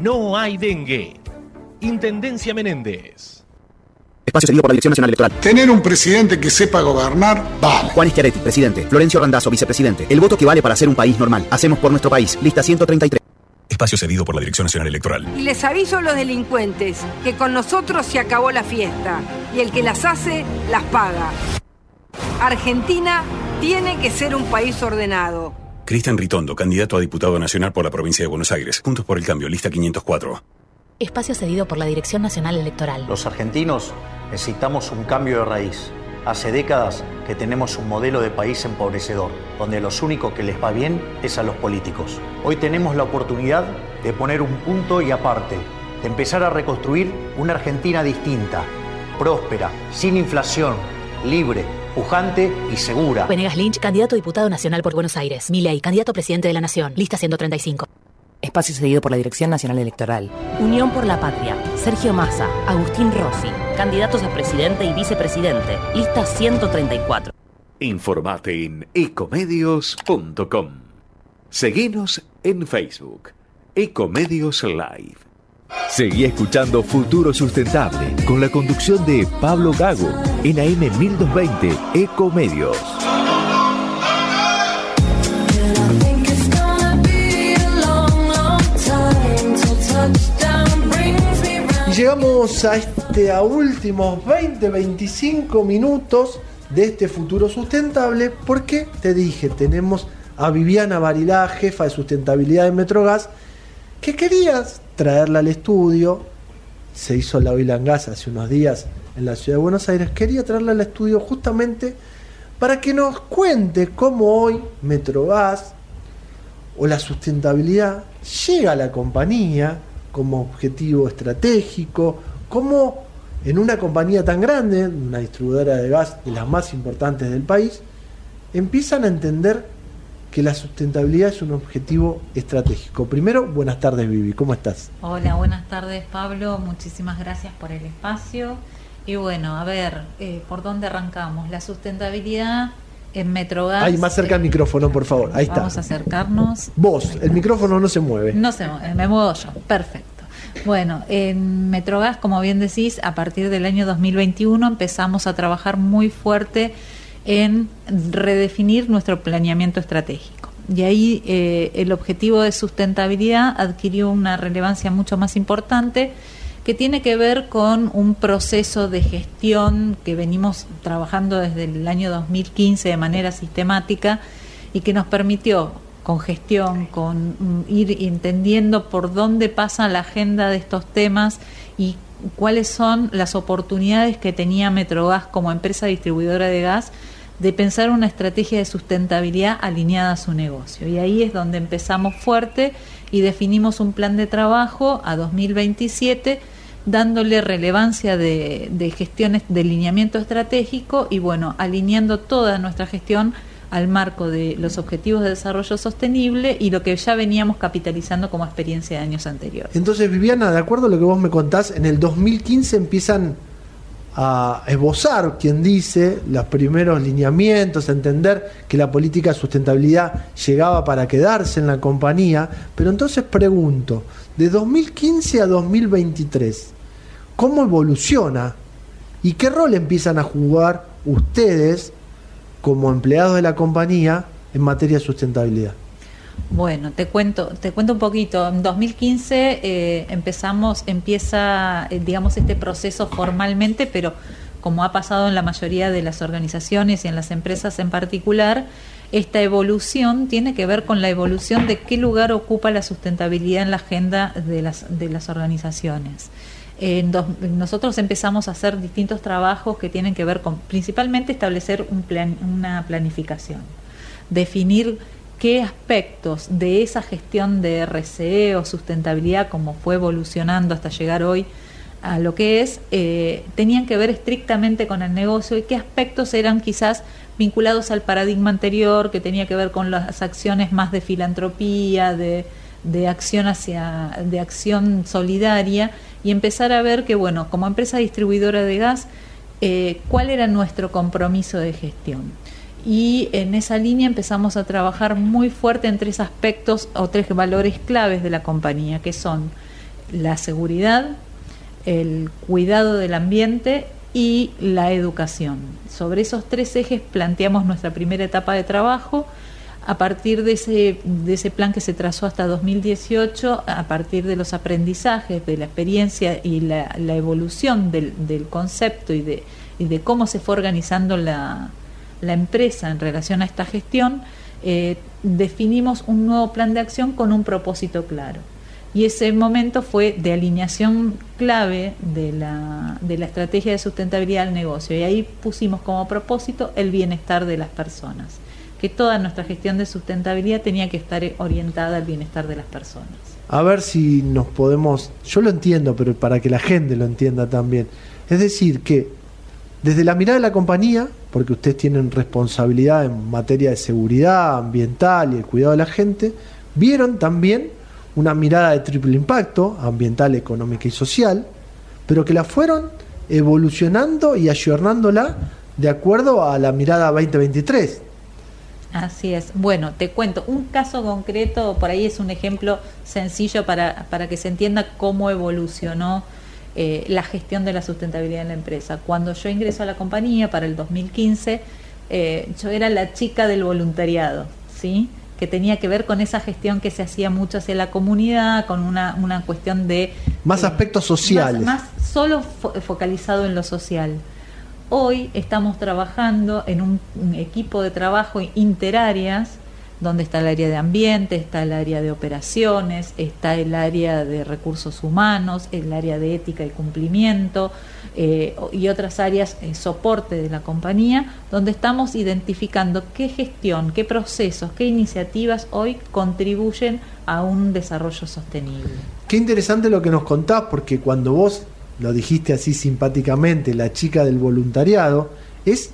no hay dengue. Intendencia Menéndez. Espacio seguido por la Dirección Nacional Electoral. Tener un presidente que sepa gobernar, vale. Juan Schiaretti, presidente. Florencio Randazzo, vicepresidente. El voto que vale para ser un país normal. Hacemos por nuestro país. Lista 133. Espacio cedido por la Dirección Nacional Electoral. Y les aviso a los delincuentes que con nosotros se acabó la fiesta y el que las hace, las paga. Argentina tiene que ser un país ordenado. Cristian Ritondo, candidato a diputado nacional por la provincia de Buenos Aires. Juntos por el cambio, lista 504. Espacio cedido por la Dirección Nacional Electoral. Los argentinos necesitamos un cambio de raíz. Hace décadas que tenemos un modelo de país empobrecedor, donde los únicos que les va bien es a los políticos. Hoy tenemos la oportunidad de poner un punto y aparte, de empezar a reconstruir una Argentina distinta, próspera, sin inflación, libre, pujante y segura. Venegas Lynch, candidato a diputado nacional por Buenos Aires. Milei, candidato a presidente de la Nación. Lista 135. Espacio cedido por la Dirección Nacional Electoral. Unión por la Patria. Sergio Massa. Agustín Rossi. Candidatos a presidente y vicepresidente. Lista 134. Informate en ecomedios.com. Seguinos en Facebook. Ecomedios Live. Seguí escuchando Futuro Sustentable con la conducción de Pablo Gago en AM 1220 Ecomedios. Llegamos a este a últimos 20, 25 minutos de este futuro sustentable porque te dije, tenemos a Viviana Barilá, jefa de sustentabilidad de Metrogas, que querías traerla al estudio. Se hizo la Oil and Gas hace unos días en la ciudad de Buenos Aires. Quería traerla al estudio justamente para que nos cuente cómo hoy Metrogas o la sustentabilidad llega a la compañía como objetivo estratégico, como en una compañía tan grande, una distribuidora de gas de las más importantes del país, empiezan a entender que la sustentabilidad es un objetivo estratégico. Primero, buenas tardes Vivi, ¿cómo estás? Hola, buenas tardes Pablo, muchísimas gracias por el espacio. Y bueno, a ver, eh, ¿por dónde arrancamos? La sustentabilidad en Metrogas. Ahí, más cerca al micrófono, por favor. Ahí está. Vamos a acercarnos. Vos, el micrófono no se mueve. No se mueve, me muevo yo. Perfecto. Bueno, en Metrogas, como bien decís, a partir del año 2021 empezamos a trabajar muy fuerte en redefinir nuestro planeamiento estratégico. Y ahí eh, el objetivo de sustentabilidad adquirió una relevancia mucho más importante que tiene que ver con un proceso de gestión que venimos trabajando desde el año 2015 de manera sistemática y que nos permitió con gestión, con mm, ir entendiendo por dónde pasa la agenda de estos temas y cuáles son las oportunidades que tenía Metrogas como empresa distribuidora de gas de pensar una estrategia de sustentabilidad alineada a su negocio. Y ahí es donde empezamos fuerte y definimos un plan de trabajo a 2027 dándole relevancia de, de gestiones de lineamiento estratégico y bueno, alineando toda nuestra gestión al marco de los objetivos de desarrollo sostenible y lo que ya veníamos capitalizando como experiencia de años anteriores. Entonces, Viviana, de acuerdo a lo que vos me contás, en el 2015 empiezan a esbozar, quien dice, los primeros lineamientos, a entender que la política de sustentabilidad llegaba para quedarse en la compañía. Pero entonces pregunto, de 2015 a 2023, ¿cómo evoluciona? ¿Y qué rol empiezan a jugar ustedes como empleados de la compañía en materia de sustentabilidad? Bueno, te cuento, te cuento un poquito. En 2015 eh, empezamos, empieza, eh, digamos, este proceso formalmente, pero como ha pasado en la mayoría de las organizaciones y en las empresas en particular, esta evolución tiene que ver con la evolución de qué lugar ocupa la sustentabilidad en la agenda de las, de las organizaciones. Nosotros empezamos a hacer distintos trabajos que tienen que ver con principalmente establecer una planificación, definir qué aspectos de esa gestión de RCE o sustentabilidad, como fue evolucionando hasta llegar hoy a lo que es, eh, tenían que ver estrictamente con el negocio y qué aspectos eran quizás vinculados al paradigma anterior, que tenía que ver con las acciones más de filantropía, de, de acción hacia, de acción solidaria, y empezar a ver que, bueno, como empresa distribuidora de gas, eh, cuál era nuestro compromiso de gestión. Y en esa línea empezamos a trabajar muy fuerte en tres aspectos o tres valores claves de la compañía, que son la seguridad, el cuidado del ambiente y la educación. Sobre esos tres ejes planteamos nuestra primera etapa de trabajo. A partir de ese, de ese plan que se trazó hasta 2018, a partir de los aprendizajes, de la experiencia y la, evolución del, concepto y de, y de, cómo se fue organizando la, la, empresa en relación a esta gestión, eh, definimos un nuevo plan de acción con un propósito claro y ese momento fue de alineación clave de la, de la estrategia de sustentabilidad del negocio y ahí pusimos como propósito el bienestar de las personas, que toda nuestra gestión de sustentabilidad tenía que estar orientada al bienestar de las personas. A ver si nos podemos, yo lo entiendo, pero para que la gente lo entienda también. Es decir, que desde la mirada de la compañía, porque ustedes tienen responsabilidad en materia de seguridad ambiental y el cuidado de la gente, vieron también una mirada de triple impacto, ambiental, económica y social, pero que la fueron evolucionando y ayornándola de acuerdo a la mirada 2023. Así es. Bueno, te cuento, un caso concreto, por ahí es un ejemplo sencillo para, para que se entienda cómo evolucionó eh, la gestión de la sustentabilidad en la empresa. Cuando yo ingreso a la compañía para el 2015, eh, yo era la chica del voluntariado, ¿sí? que tenía que ver con esa gestión que se hacía mucho hacia la comunidad, con una, una cuestión de... Más aspectos sociales. Más, solo focalizado en lo social. Hoy estamos trabajando en un, equipo de trabajo interáreas, donde está el área de ambiente, está el área de operaciones, está el área de recursos humanos, el área de ética y cumplimiento, eh, y otras áreas eh, soporte de la compañía, donde estamos identificando qué gestión, qué procesos, qué iniciativas hoy contribuyen a un desarrollo sostenible. Qué interesante lo que nos contás, porque cuando vos lo dijiste así simpáticamente, la chica del voluntariado, es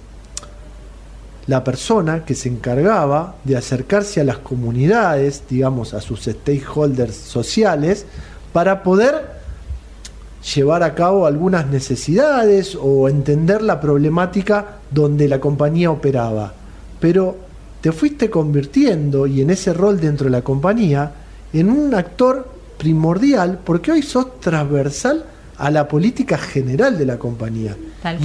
la persona que se encargaba de acercarse a las comunidades, digamos, a sus stakeholders sociales, para poder llevar a cabo algunas necesidades o entender la problemática donde la compañía operaba. Pero te fuiste convirtiendo y en ese rol dentro de la compañía en un actor primordial porque hoy sos transversal a la política general de la compañía.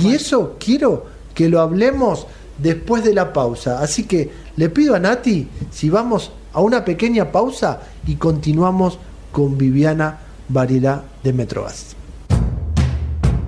y eso quiero que lo hablemos después de la pausa. Así que le pido a Nati si vamos a una pequeña pausa y continuamos con Viviana Varela de Metrogas.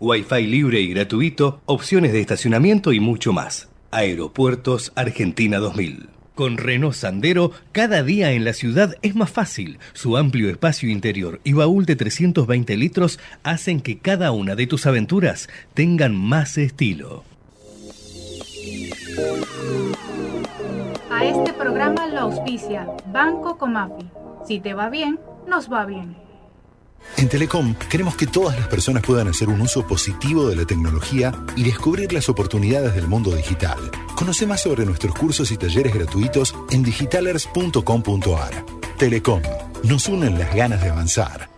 Wi-Fi libre y gratuito, opciones de estacionamiento y mucho más. Aeropuertos Argentina 2000. Con Renault Sandero, cada día en la ciudad es más fácil. Su amplio espacio interior y baúl de 320 litros hacen que cada una de tus aventuras tengan más estilo. A este programa lo auspicia Banco Comafi. Si te va bien, nos va bien. En Telecom queremos que todas las personas puedan hacer un uso positivo de la tecnología y descubrir las oportunidades del mundo digital. Conoce más sobre nuestros cursos y talleres gratuitos en digitalers.com.ar. Telecom, nos unen las ganas de avanzar.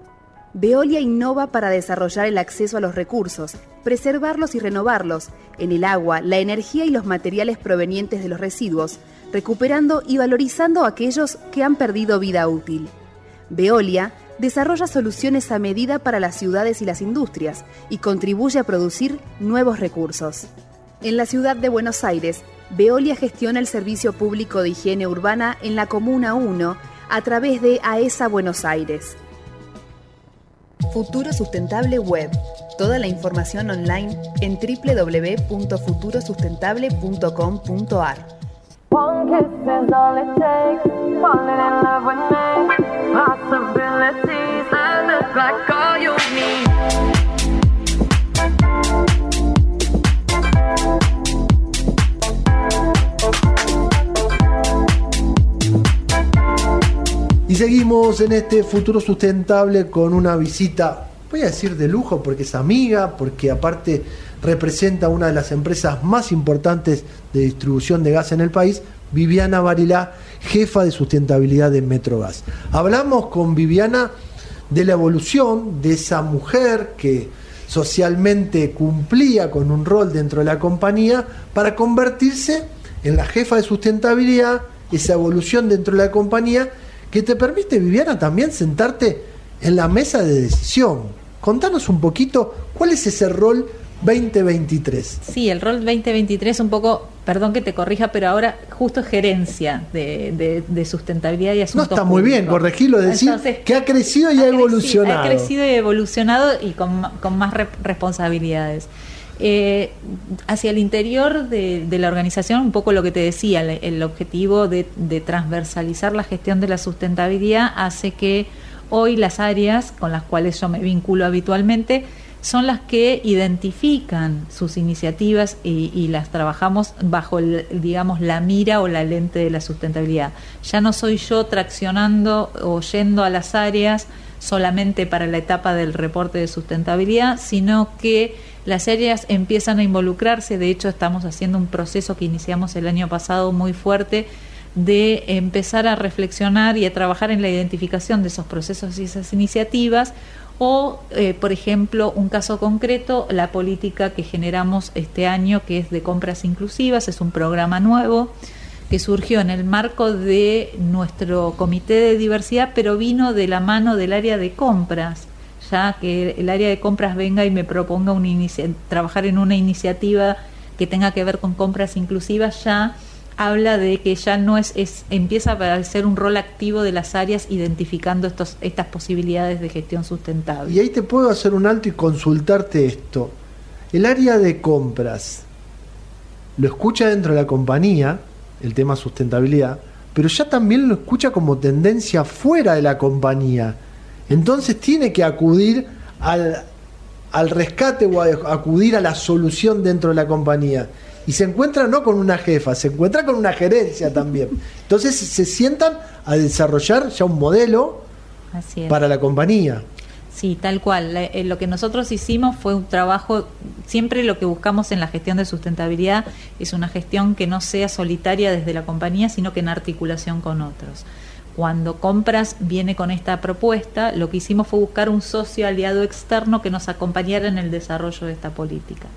Veolia innova para desarrollar el acceso a los recursos, preservarlos y renovarlos, en el agua, la energía y los materiales provenientes de los residuos, recuperando y valorizando aquellos que han perdido vida útil. Veolia desarrolla soluciones a medida para las ciudades y las industrias y contribuye a producir nuevos recursos. En la ciudad de Buenos Aires, Veolia gestiona el servicio público de higiene urbana en la Comuna 1 a través de AESA Buenos Aires. Futuro Sustentable Web. Toda la información online en www.futurosustentable.com.ar. Y seguimos en este futuro sustentable con una visita, voy a decir de lujo, porque es amiga, porque aparte representa una de las empresas más importantes de distribución de gas en el país, Viviana Barilá, jefa de sustentabilidad de Metrogas. Hablamos con Viviana de la evolución de esa mujer que socialmente cumplía con un rol dentro de la compañía para convertirse en la jefa de sustentabilidad, esa evolución dentro de la compañía que te permite, Viviana, también sentarte en la mesa de decisión. Contanos un poquito cuál es ese rol 2023. Sí, el rol 2023 un poco, perdón que te corrija, pero ahora justo es gerencia de, de, sustentabilidad y asuntos No está muy bien, corregirlo, decir que ha crecido y ha, evolucionado. ha crecido y evolucionado y con, con más responsabilidades. Eh, hacia el interior de, la organización, un poco lo que te decía, el, objetivo de, transversalizar la gestión de la sustentabilidad hace que hoy las áreas con las cuales yo me vinculo habitualmente son las que identifican sus iniciativas y, las trabajamos bajo, digamos, la mira o la lente de la sustentabilidad. Ya no soy yo traccionando o yendo a las áreas solamente para la etapa del reporte de sustentabilidad, sino que las áreas empiezan a involucrarse, de hecho estamos haciendo un proceso que iniciamos el año pasado muy fuerte de empezar a reflexionar y a trabajar en la identificación de esos procesos y esas iniciativas. O, eh, por ejemplo, un caso concreto, la política que generamos este año, que es de compras inclusivas, es un programa nuevo que surgió en el marco de nuestro comité de diversidad, pero vino de la mano del área de compras que el área de compras venga y me proponga trabajar en una iniciativa que tenga que ver con compras inclusivas, ya habla de que ya no es, es empieza a ser un rol activo de las áreas identificando estos, estas posibilidades de gestión sustentable. Y ahí te puedo hacer un alto y consultarte esto. El área de compras lo escucha dentro de la compañía, el tema sustentabilidad, pero ya también lo escucha como tendencia fuera de la compañía entonces tiene que acudir al, rescate o acudir a la solución dentro de la compañía. Y se encuentra no con una jefa, se encuentra con una gerencia también. Entonces se sientan a desarrollar ya un modelo para la compañía. Sí, tal cual. Eh, lo que nosotros hicimos fue un trabajo, siempre lo que buscamos en la gestión de sustentabilidad es una gestión que no sea solitaria desde la compañía, sino que en articulación con otros. Cuando Compras viene con esta propuesta, lo que hicimos fue buscar un socio aliado externo que nos acompañara en el desarrollo de esta política.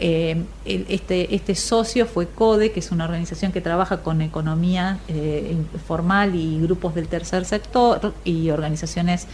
Eh, este, este socio fue CODE, que es una organización que trabaja con economía eh, formal y grupos del tercer sector y organizaciones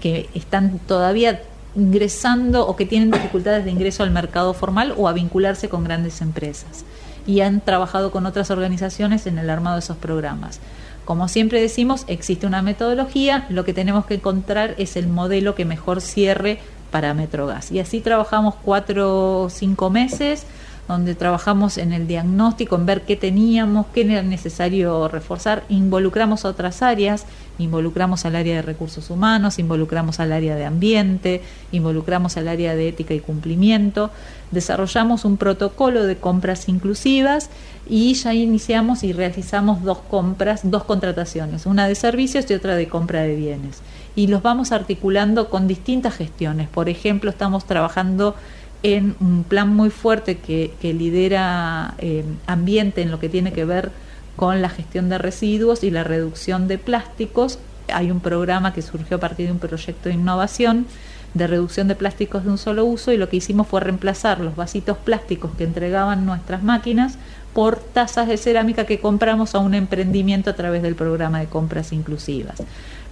que están todavía ingresando o que tienen dificultades de ingreso al mercado formal o a vincularse con grandes empresas. y han trabajado con otras organizaciones en el armado de esos programas. Como siempre decimos, existe una metodología, lo que tenemos que encontrar es el modelo que mejor cierre para Metrogas. Y así trabajamos cuatro o cinco meses donde trabajamos en el diagnóstico, en ver qué teníamos, qué era necesario reforzar, involucramos a otras áreas, involucramos al área de recursos humanos, involucramos al área de ambiente, involucramos al área de ética y cumplimiento, desarrollamos un protocolo de compras inclusivas y ya iniciamos y realizamos dos compras, dos contrataciones, una de servicios y otra de compra de bienes. Y los vamos articulando con distintas gestiones. Por ejemplo, estamos trabajando en un plan muy fuerte que, lidera eh, ambiente en lo que tiene que ver con la gestión de residuos y la reducción de plásticos. Hay un programa que surgió a partir de un proyecto de innovación de reducción de plásticos de un solo uso y lo que hicimos fue reemplazar los vasitos plásticos que entregaban nuestras máquinas por tazas de cerámica que compramos a un emprendimiento a través del programa de compras inclusivas.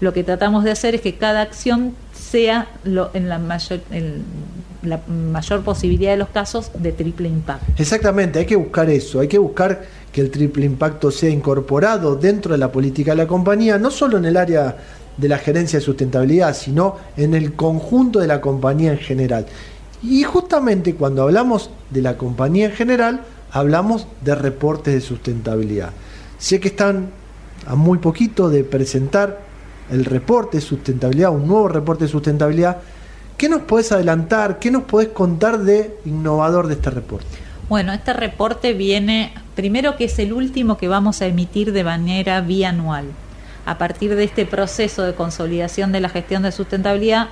Lo que tratamos de hacer es que cada acción sea en, la mayor, en la mayor posibilidad de los casos de triple impacto. Exactamente, hay que buscar eso, hay que buscar que el triple impacto sea incorporado dentro de la política de la compañía, no solo en el área de la gerencia de sustentabilidad, sino en el conjunto de la compañía en general. Y justamente cuando hablamos de la compañía en general, hablamos de reportes de sustentabilidad. Sé que están a muy poquito de presentar el reporte de sustentabilidad, un nuevo reporte de sustentabilidad. ¿Qué nos podés adelantar? ¿Qué nos podés contar de innovador de este reporte? Bueno, este reporte viene, primero que es el último que vamos a emitir de manera bianual. A partir de este proceso de consolidación de la gestión de sustentabilidad,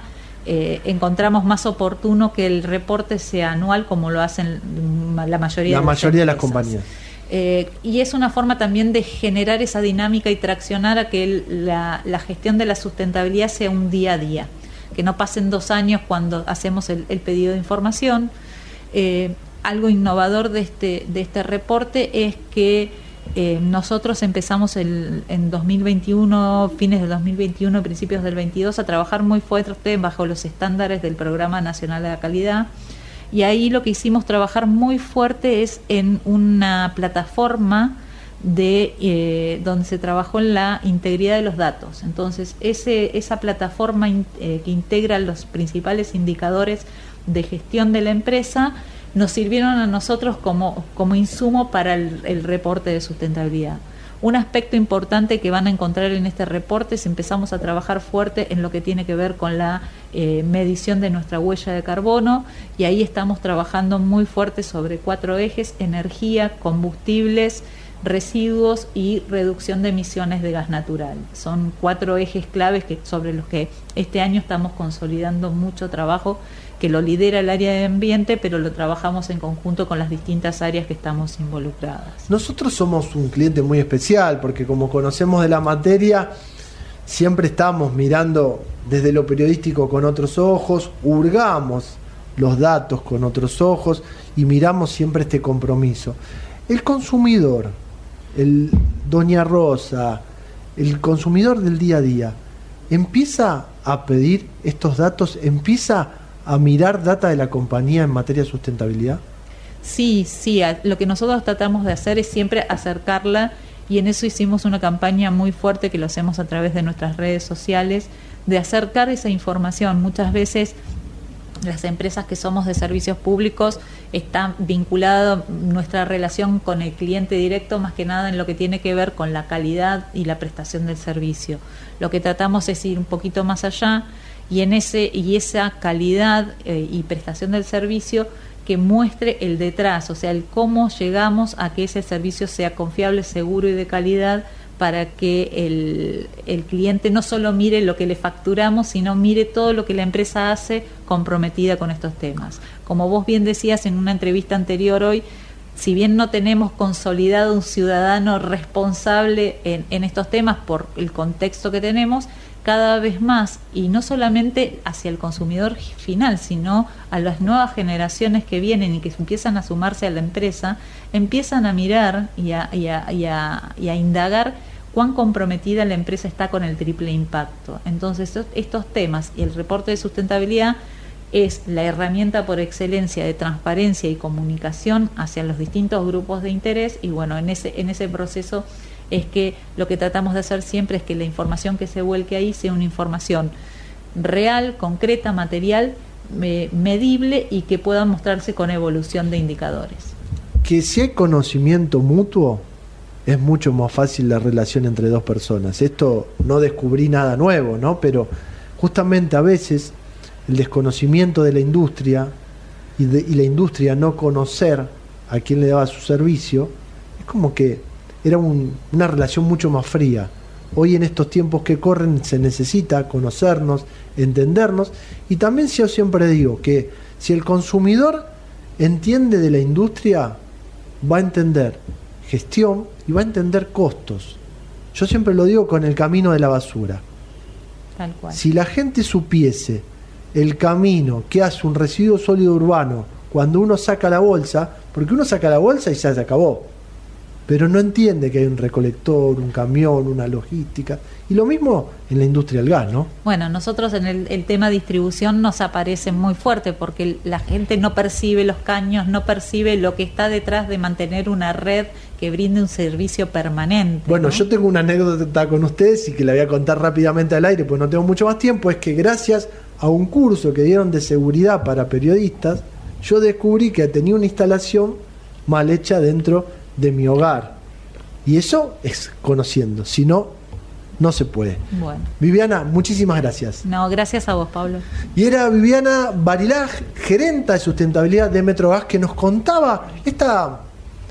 eh, encontramos más oportuno que el reporte sea anual como lo hacen la mayoría, la de, mayoría de las compañías. Eh, y es una forma también de generar esa dinámica y traccionar a que la, gestión de la sustentabilidad sea un día a día, que no pasen dos años cuando hacemos el, pedido de información. Eh, algo innovador de este, de este reporte es que eh, nosotros empezamos el, en 2021, fines del 2021, principios del 22, a trabajar muy fuerte bajo los estándares del Programa Nacional de la Calidad y ahí lo que hicimos trabajar muy fuerte es en una plataforma de eh, donde se trabajó en la integridad de los datos. Entonces, ese, esa plataforma eh, que integra los principales indicadores de gestión de la empresa nos sirvieron a nosotros como, como insumo para el reporte de sustentabilidad. Un aspecto importante que van a encontrar en este reporte es empezamos a trabajar fuerte en lo que tiene que ver con la eh, medición de nuestra huella de carbono y ahí estamos trabajando muy fuerte sobre cuatro ejes, energía, combustibles, residuos y reducción de emisiones de gas natural. Son cuatro ejes claves sobre los que este año estamos consolidando mucho trabajo que lo lidera el área de ambiente, pero lo trabajamos en conjunto con las distintas áreas que estamos involucradas. Nosotros somos un cliente muy especial porque como conocemos de la materia, siempre estamos mirando desde lo periodístico con otros ojos, hurgamos los datos con otros ojos y miramos siempre este compromiso. El consumidor, el Doña Rosa, el consumidor del día a día, empieza a pedir estos datos, empieza a mirar data de la compañía en materia de sustentabilidad? Sí, sí, lo que nosotros tratamos de hacer es siempre acercarla y en eso hicimos una campaña muy fuerte que lo hacemos a través de nuestras redes sociales, de acercar esa información. Muchas veces las empresas que somos de servicios públicos están vinculadas nuestra relación con el cliente directo más que nada en lo que tiene que ver con la calidad y la prestación del servicio. Lo que tratamos es ir un poquito más allá y en ese y esa calidad eh, y prestación del servicio que muestre el detrás, o sea, el cómo llegamos a que ese servicio sea confiable, seguro y de calidad para que el, el, cliente no solo mire lo que le facturamos, sino mire todo lo que la empresa hace comprometida con estos temas. Como vos bien decías en una entrevista anterior hoy, si bien no tenemos consolidado un ciudadano responsable en, en estos temas por el contexto que tenemos, cada vez más, y no solamente hacia el consumidor final, sino a las nuevas generaciones que vienen y que empiezan a sumarse a la empresa, empiezan a mirar y a, indagar cuán comprometida la empresa está con el triple impacto. Entonces, estos temas y el reporte de sustentabilidad es la herramienta por excelencia de transparencia y comunicación hacia los distintos grupos de interés y bueno, en ese, en ese proceso es que lo que tratamos de hacer siempre es que la información que se vuelque ahí sea una información real, concreta, material, medible y que pueda mostrarse con evolución de indicadores. Que si hay conocimiento mutuo, es mucho más fácil la relación entre dos personas. Esto no descubrí nada nuevo, ¿no? Pero justamente a veces el desconocimiento de la industria y, y la industria no conocer a quién le daba su servicio, es como que era un- una relación mucho más fría. Hoy en estos tiempos que corren se necesita conocernos, entendernos y también yo siempre digo que si el consumidor entiende de la industria, va a entender gestión y va a entender costos. Yo siempre lo digo con el camino de la basura. Tal cual. Si la gente supiese el camino que hace un residuo sólido urbano cuando uno saca la bolsa, porque uno saca la bolsa y ya se acabó, pero no entiende que hay un recolector, un camión, una logística, y lo mismo en la industria del gas, ¿no? Bueno, nosotros en el, el tema distribución nos aparece muy fuerte porque la gente no percibe los caños, no percibe lo que está detrás de mantener una red que brinde un servicio permanente. Bueno, yo tengo una anécdota con ustedes y que la voy a contar rápidamente al aire, pues no tengo mucho más tiempo, es que gracias a un curso que dieron de seguridad para periodistas, yo descubrí que tenía una instalación mal hecha dentro de mi hogar. Y eso es conociendo, si no, no se puede. Bueno, Viviana, muchísimas gracias. no, gracias a vos, Pablo. Y era Viviana Barilá, gerenta de sustentabilidad de Metrogas, que nos contaba esta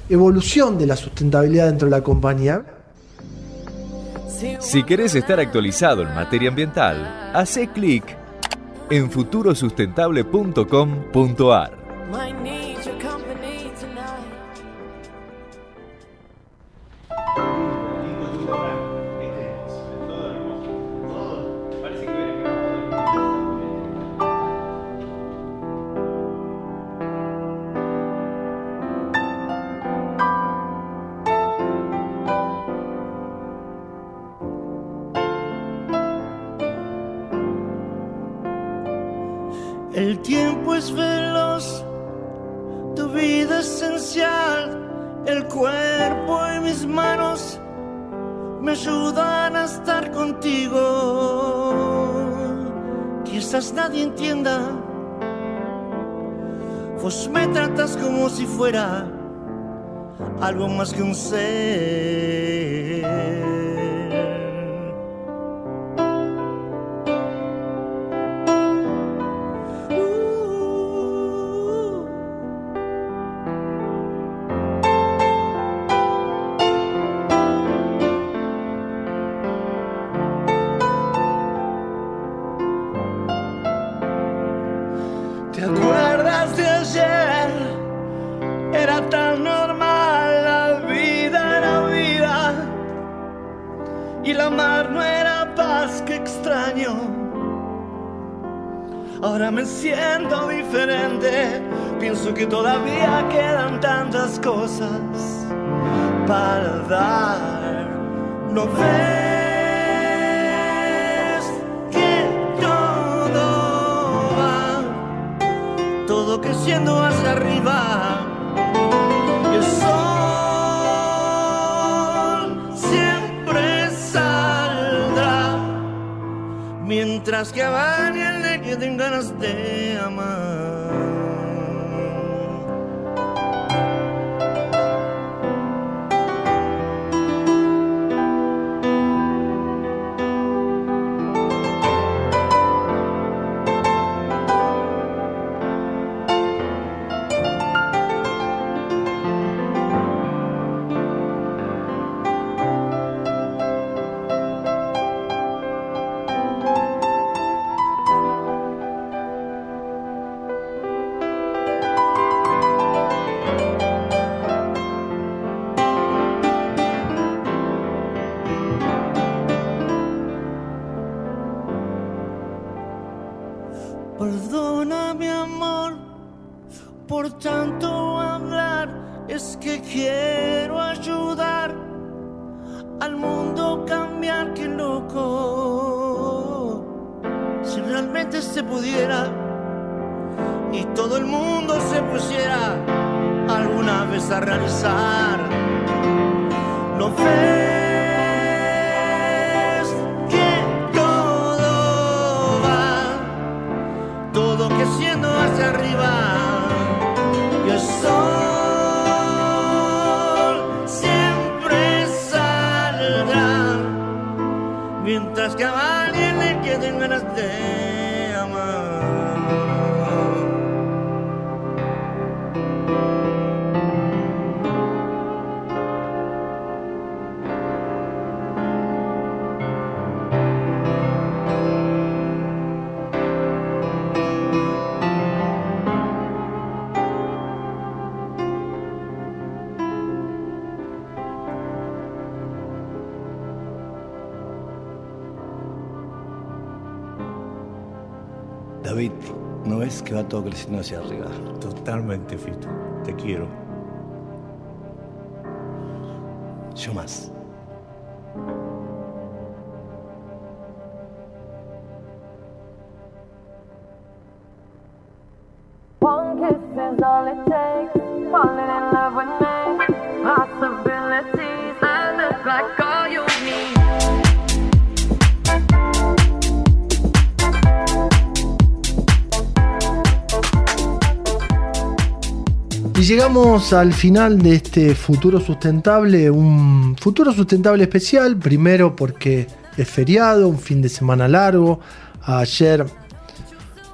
evolución de la sustentabilidad dentro de la compañía. Si querés estar actualizado en materia ambiental, hace clic en futurosustentable.com.ar. El tiempo es veloz, tu vida esencial, el cuerpo y mis manos me ayudan a estar contigo. Quizás nadie entienda, vos me tratas como si fuera algo más que un ser. ¿No ves que va todo creciendo hacia arriba? Totalmente, Fito. Te quiero. Yo más. One kiss is all it takes. Y llegamos al final de este futuro sustentable, un futuro sustentable especial, primero porque es feriado, un fin de semana largo. Ayer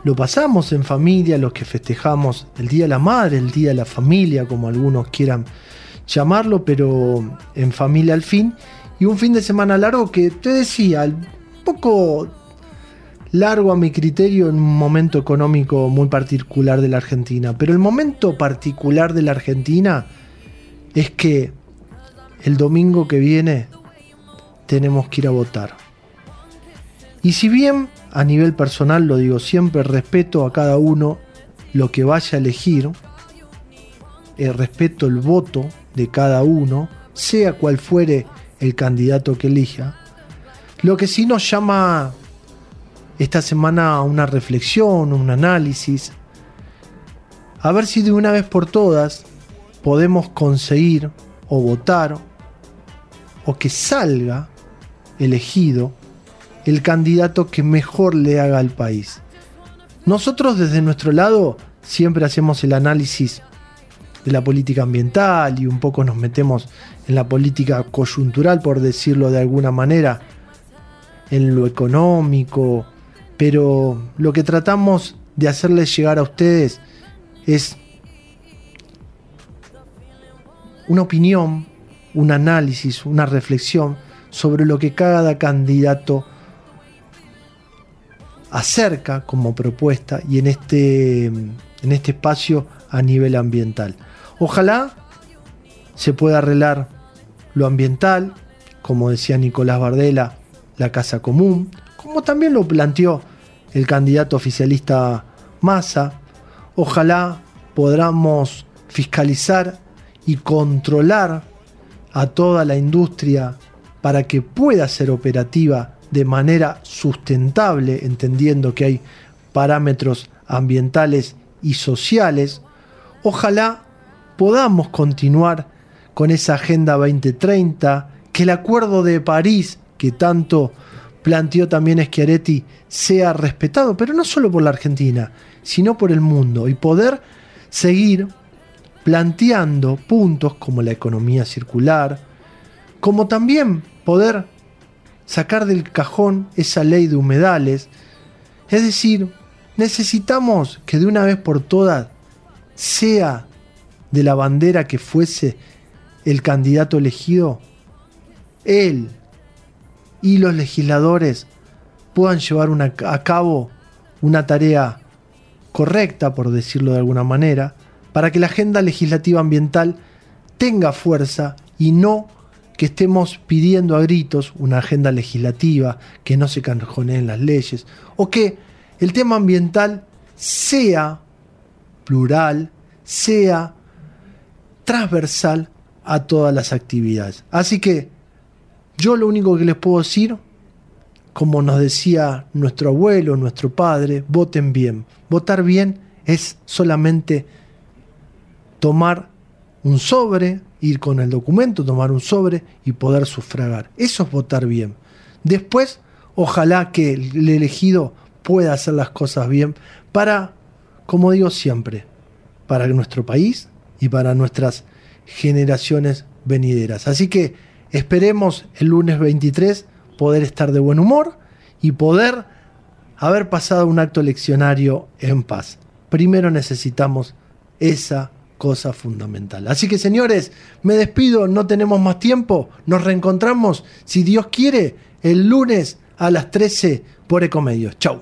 lo pasamos en familia, los que festejamos el Día de la Madre, el Día de la Familia, como algunos quieran llamarlo, pero en familia al fin. Y un fin de semana largo que te decía, un poco largo a mi criterio en un momento económico muy particular de la Argentina. Pero el momento particular de la Argentina es que el domingo que viene tenemos que ir a votar. Y si bien a nivel personal, lo digo siempre, respeto a cada uno lo que vaya a elegir, eh, respeto el voto de cada uno, sea cual fuere el candidato que elija, lo que sí nos llama esta semana una reflexión, un análisis, a ver si de una vez por todas podemos conseguir o votar o que salga elegido el candidato que mejor le haga al país. Nosotros desde nuestro lado siempre hacemos el análisis de la política ambiental y un poco nos metemos en la política coyuntural, por decirlo de alguna manera, en lo económico, pero lo que tratamos de hacerles llegar a ustedes es una opinión, un análisis, una reflexión sobre lo que cada candidato acerca como propuesta y en este, en este espacio a nivel ambiental. Ojalá se pueda arreglar lo ambiental, como decía Nicolás Bardela, la casa común, como también lo planteó el candidato oficialista Massa. Ojalá podamos fiscalizar y controlar a toda la industria para que pueda ser operativa de manera sustentable, entendiendo que hay parámetros ambientales y sociales, ojalá podamos continuar con esa Agenda 2030, que el Acuerdo de París, que tanto planteó también Schiaretti, sea respetado, pero no solo por la Argentina, sino por el mundo, y poder seguir planteando puntos como la economía circular, como también poder sacar del cajón esa ley de humedales. Es decir, necesitamos que de una vez por todas sea de la bandera que fuese el candidato elegido, él y los legisladores puedan llevar a cabo una tarea correcta, por decirlo de alguna manera, para que la agenda legislativa ambiental tenga fuerza y no que estemos pidiendo a gritos una agenda legislativa, que no se canjoneen las leyes, o que el tema ambiental sea plural, sea transversal a todas las actividades. Así que yo lo único que les puedo decir, como nos decía nuestro abuelo, nuestro padre, voten bien. Votar bien es solamente tomar un sobre, ir con el documento, tomar un sobre y poder sufragar. Eso es votar bien. Después, ojalá que el elegido pueda hacer las cosas bien para, como digo siempre, para nuestro país y para nuestras generaciones venideras. Así que esperemos el lunes 23 poder estar de buen humor y poder haber pasado un acto eleccionario en paz. Primero necesitamos esa cosa fundamental. Así que señores, me despido, no tenemos más tiempo, nos reencontramos, si Dios quiere, el lunes a las 13 por Ecomedios. Chau.